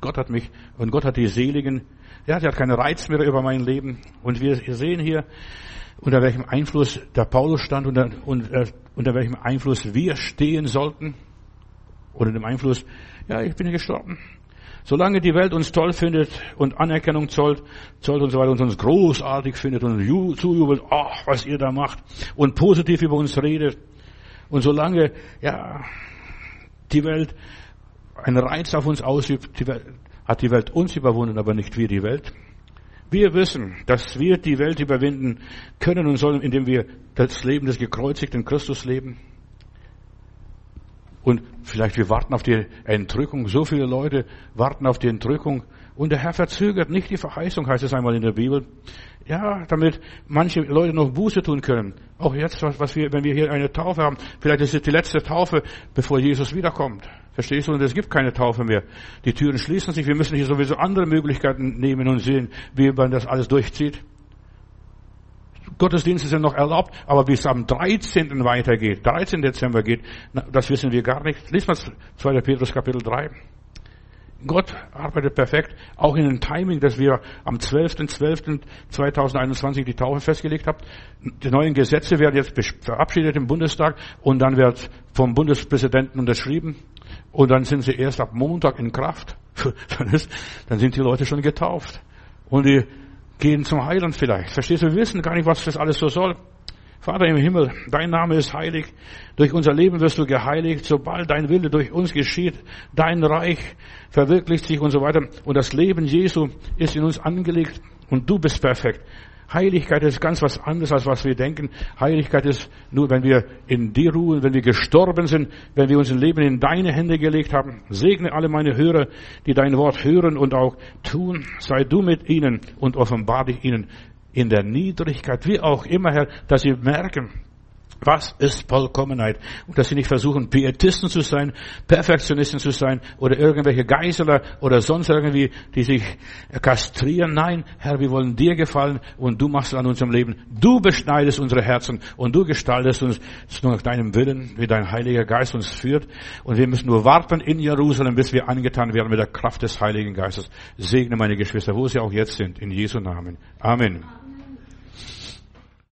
[SPEAKER 1] Gott hat mich, und Gott hat die Seligen, ja, der hat keinen Reiz mehr über mein Leben. Und wir sehen hier, unter welchem Einfluss der Paulus stand, unter, unter, unter welchem Einfluss wir stehen sollten. Unter dem Einfluss, ja, ich bin gestorben. Solange die Welt uns toll findet und Anerkennung zollt, zollt und so weiter und uns großartig findet und zujubelt, ach, was ihr da macht und positiv über uns redet. Und solange, ja, die Welt einen Reiz auf uns ausübt, die Welt, hat die Welt uns überwunden, aber nicht wir die Welt. Wir wissen, dass wir die Welt überwinden können und sollen, indem wir das Leben des gekreuzigten Christus leben. Und vielleicht wir warten auf die Entrückung. So viele Leute warten auf die Entrückung. Und der Herr verzögert nicht die Verheißung, heißt es einmal in der Bibel. Ja, damit manche Leute noch Buße tun können. Auch jetzt, was wir, wenn wir hier eine Taufe haben, vielleicht ist es die letzte Taufe, bevor Jesus wiederkommt. Verstehst du? Und es gibt keine Taufe mehr. Die Türen schließen sich. Wir müssen hier sowieso andere Möglichkeiten nehmen und sehen, wie man das alles durchzieht. Gottesdienste sind noch erlaubt, aber wie es am 13. weitergeht, 13. Dezember geht, das wissen wir gar nicht. Lies mal 2. Petrus Kapitel 3. Gott arbeitet perfekt, auch in dem Timing, dass wir am 12.12.2021 die Taufe festgelegt haben. Die neuen Gesetze werden jetzt verabschiedet im Bundestag und dann wird vom Bundespräsidenten unterschrieben und dann sind sie erst ab Montag in Kraft. Dann, sind die Leute schon getauft. Und die gehen zum Heiland vielleicht. Verstehst du? Wir wissen gar nicht, was das alles so soll. Vater im Himmel, dein Name ist heilig. Durch unser Leben wirst du geheiligt. Sobald dein Wille durch uns geschieht, dein Reich verwirklicht sich und so weiter. Und das Leben Jesu ist in uns angelegt und du bist perfekt. Heiligkeit ist ganz was anderes, als was wir denken. Heiligkeit ist nur, wenn wir in dir ruhen, wenn wir gestorben sind, wenn wir unser Leben in deine Hände gelegt haben. Segne alle meine Hörer, die dein Wort hören und auch tun. Sei du mit ihnen und offenbar dich ihnen in der Niedrigkeit, wie auch immer, Herr, dass sie merken, was ist Vollkommenheit? Und dass sie nicht versuchen, Pietisten zu sein, Perfektionisten zu sein oder irgendwelche Geißler oder sonst irgendwie, die sich kastrieren. Nein, Herr, wir wollen dir gefallen und du machst an unserem Leben. Du beschneidest unsere Herzen und du gestaltest uns nur nach deinem Willen, wie dein Heiliger Geist uns führt. Und wir müssen nur warten in Jerusalem, bis wir angetan werden mit der Kraft des Heiligen Geistes. Segne meine Geschwister, wo sie auch jetzt sind, in Jesu Namen. Amen.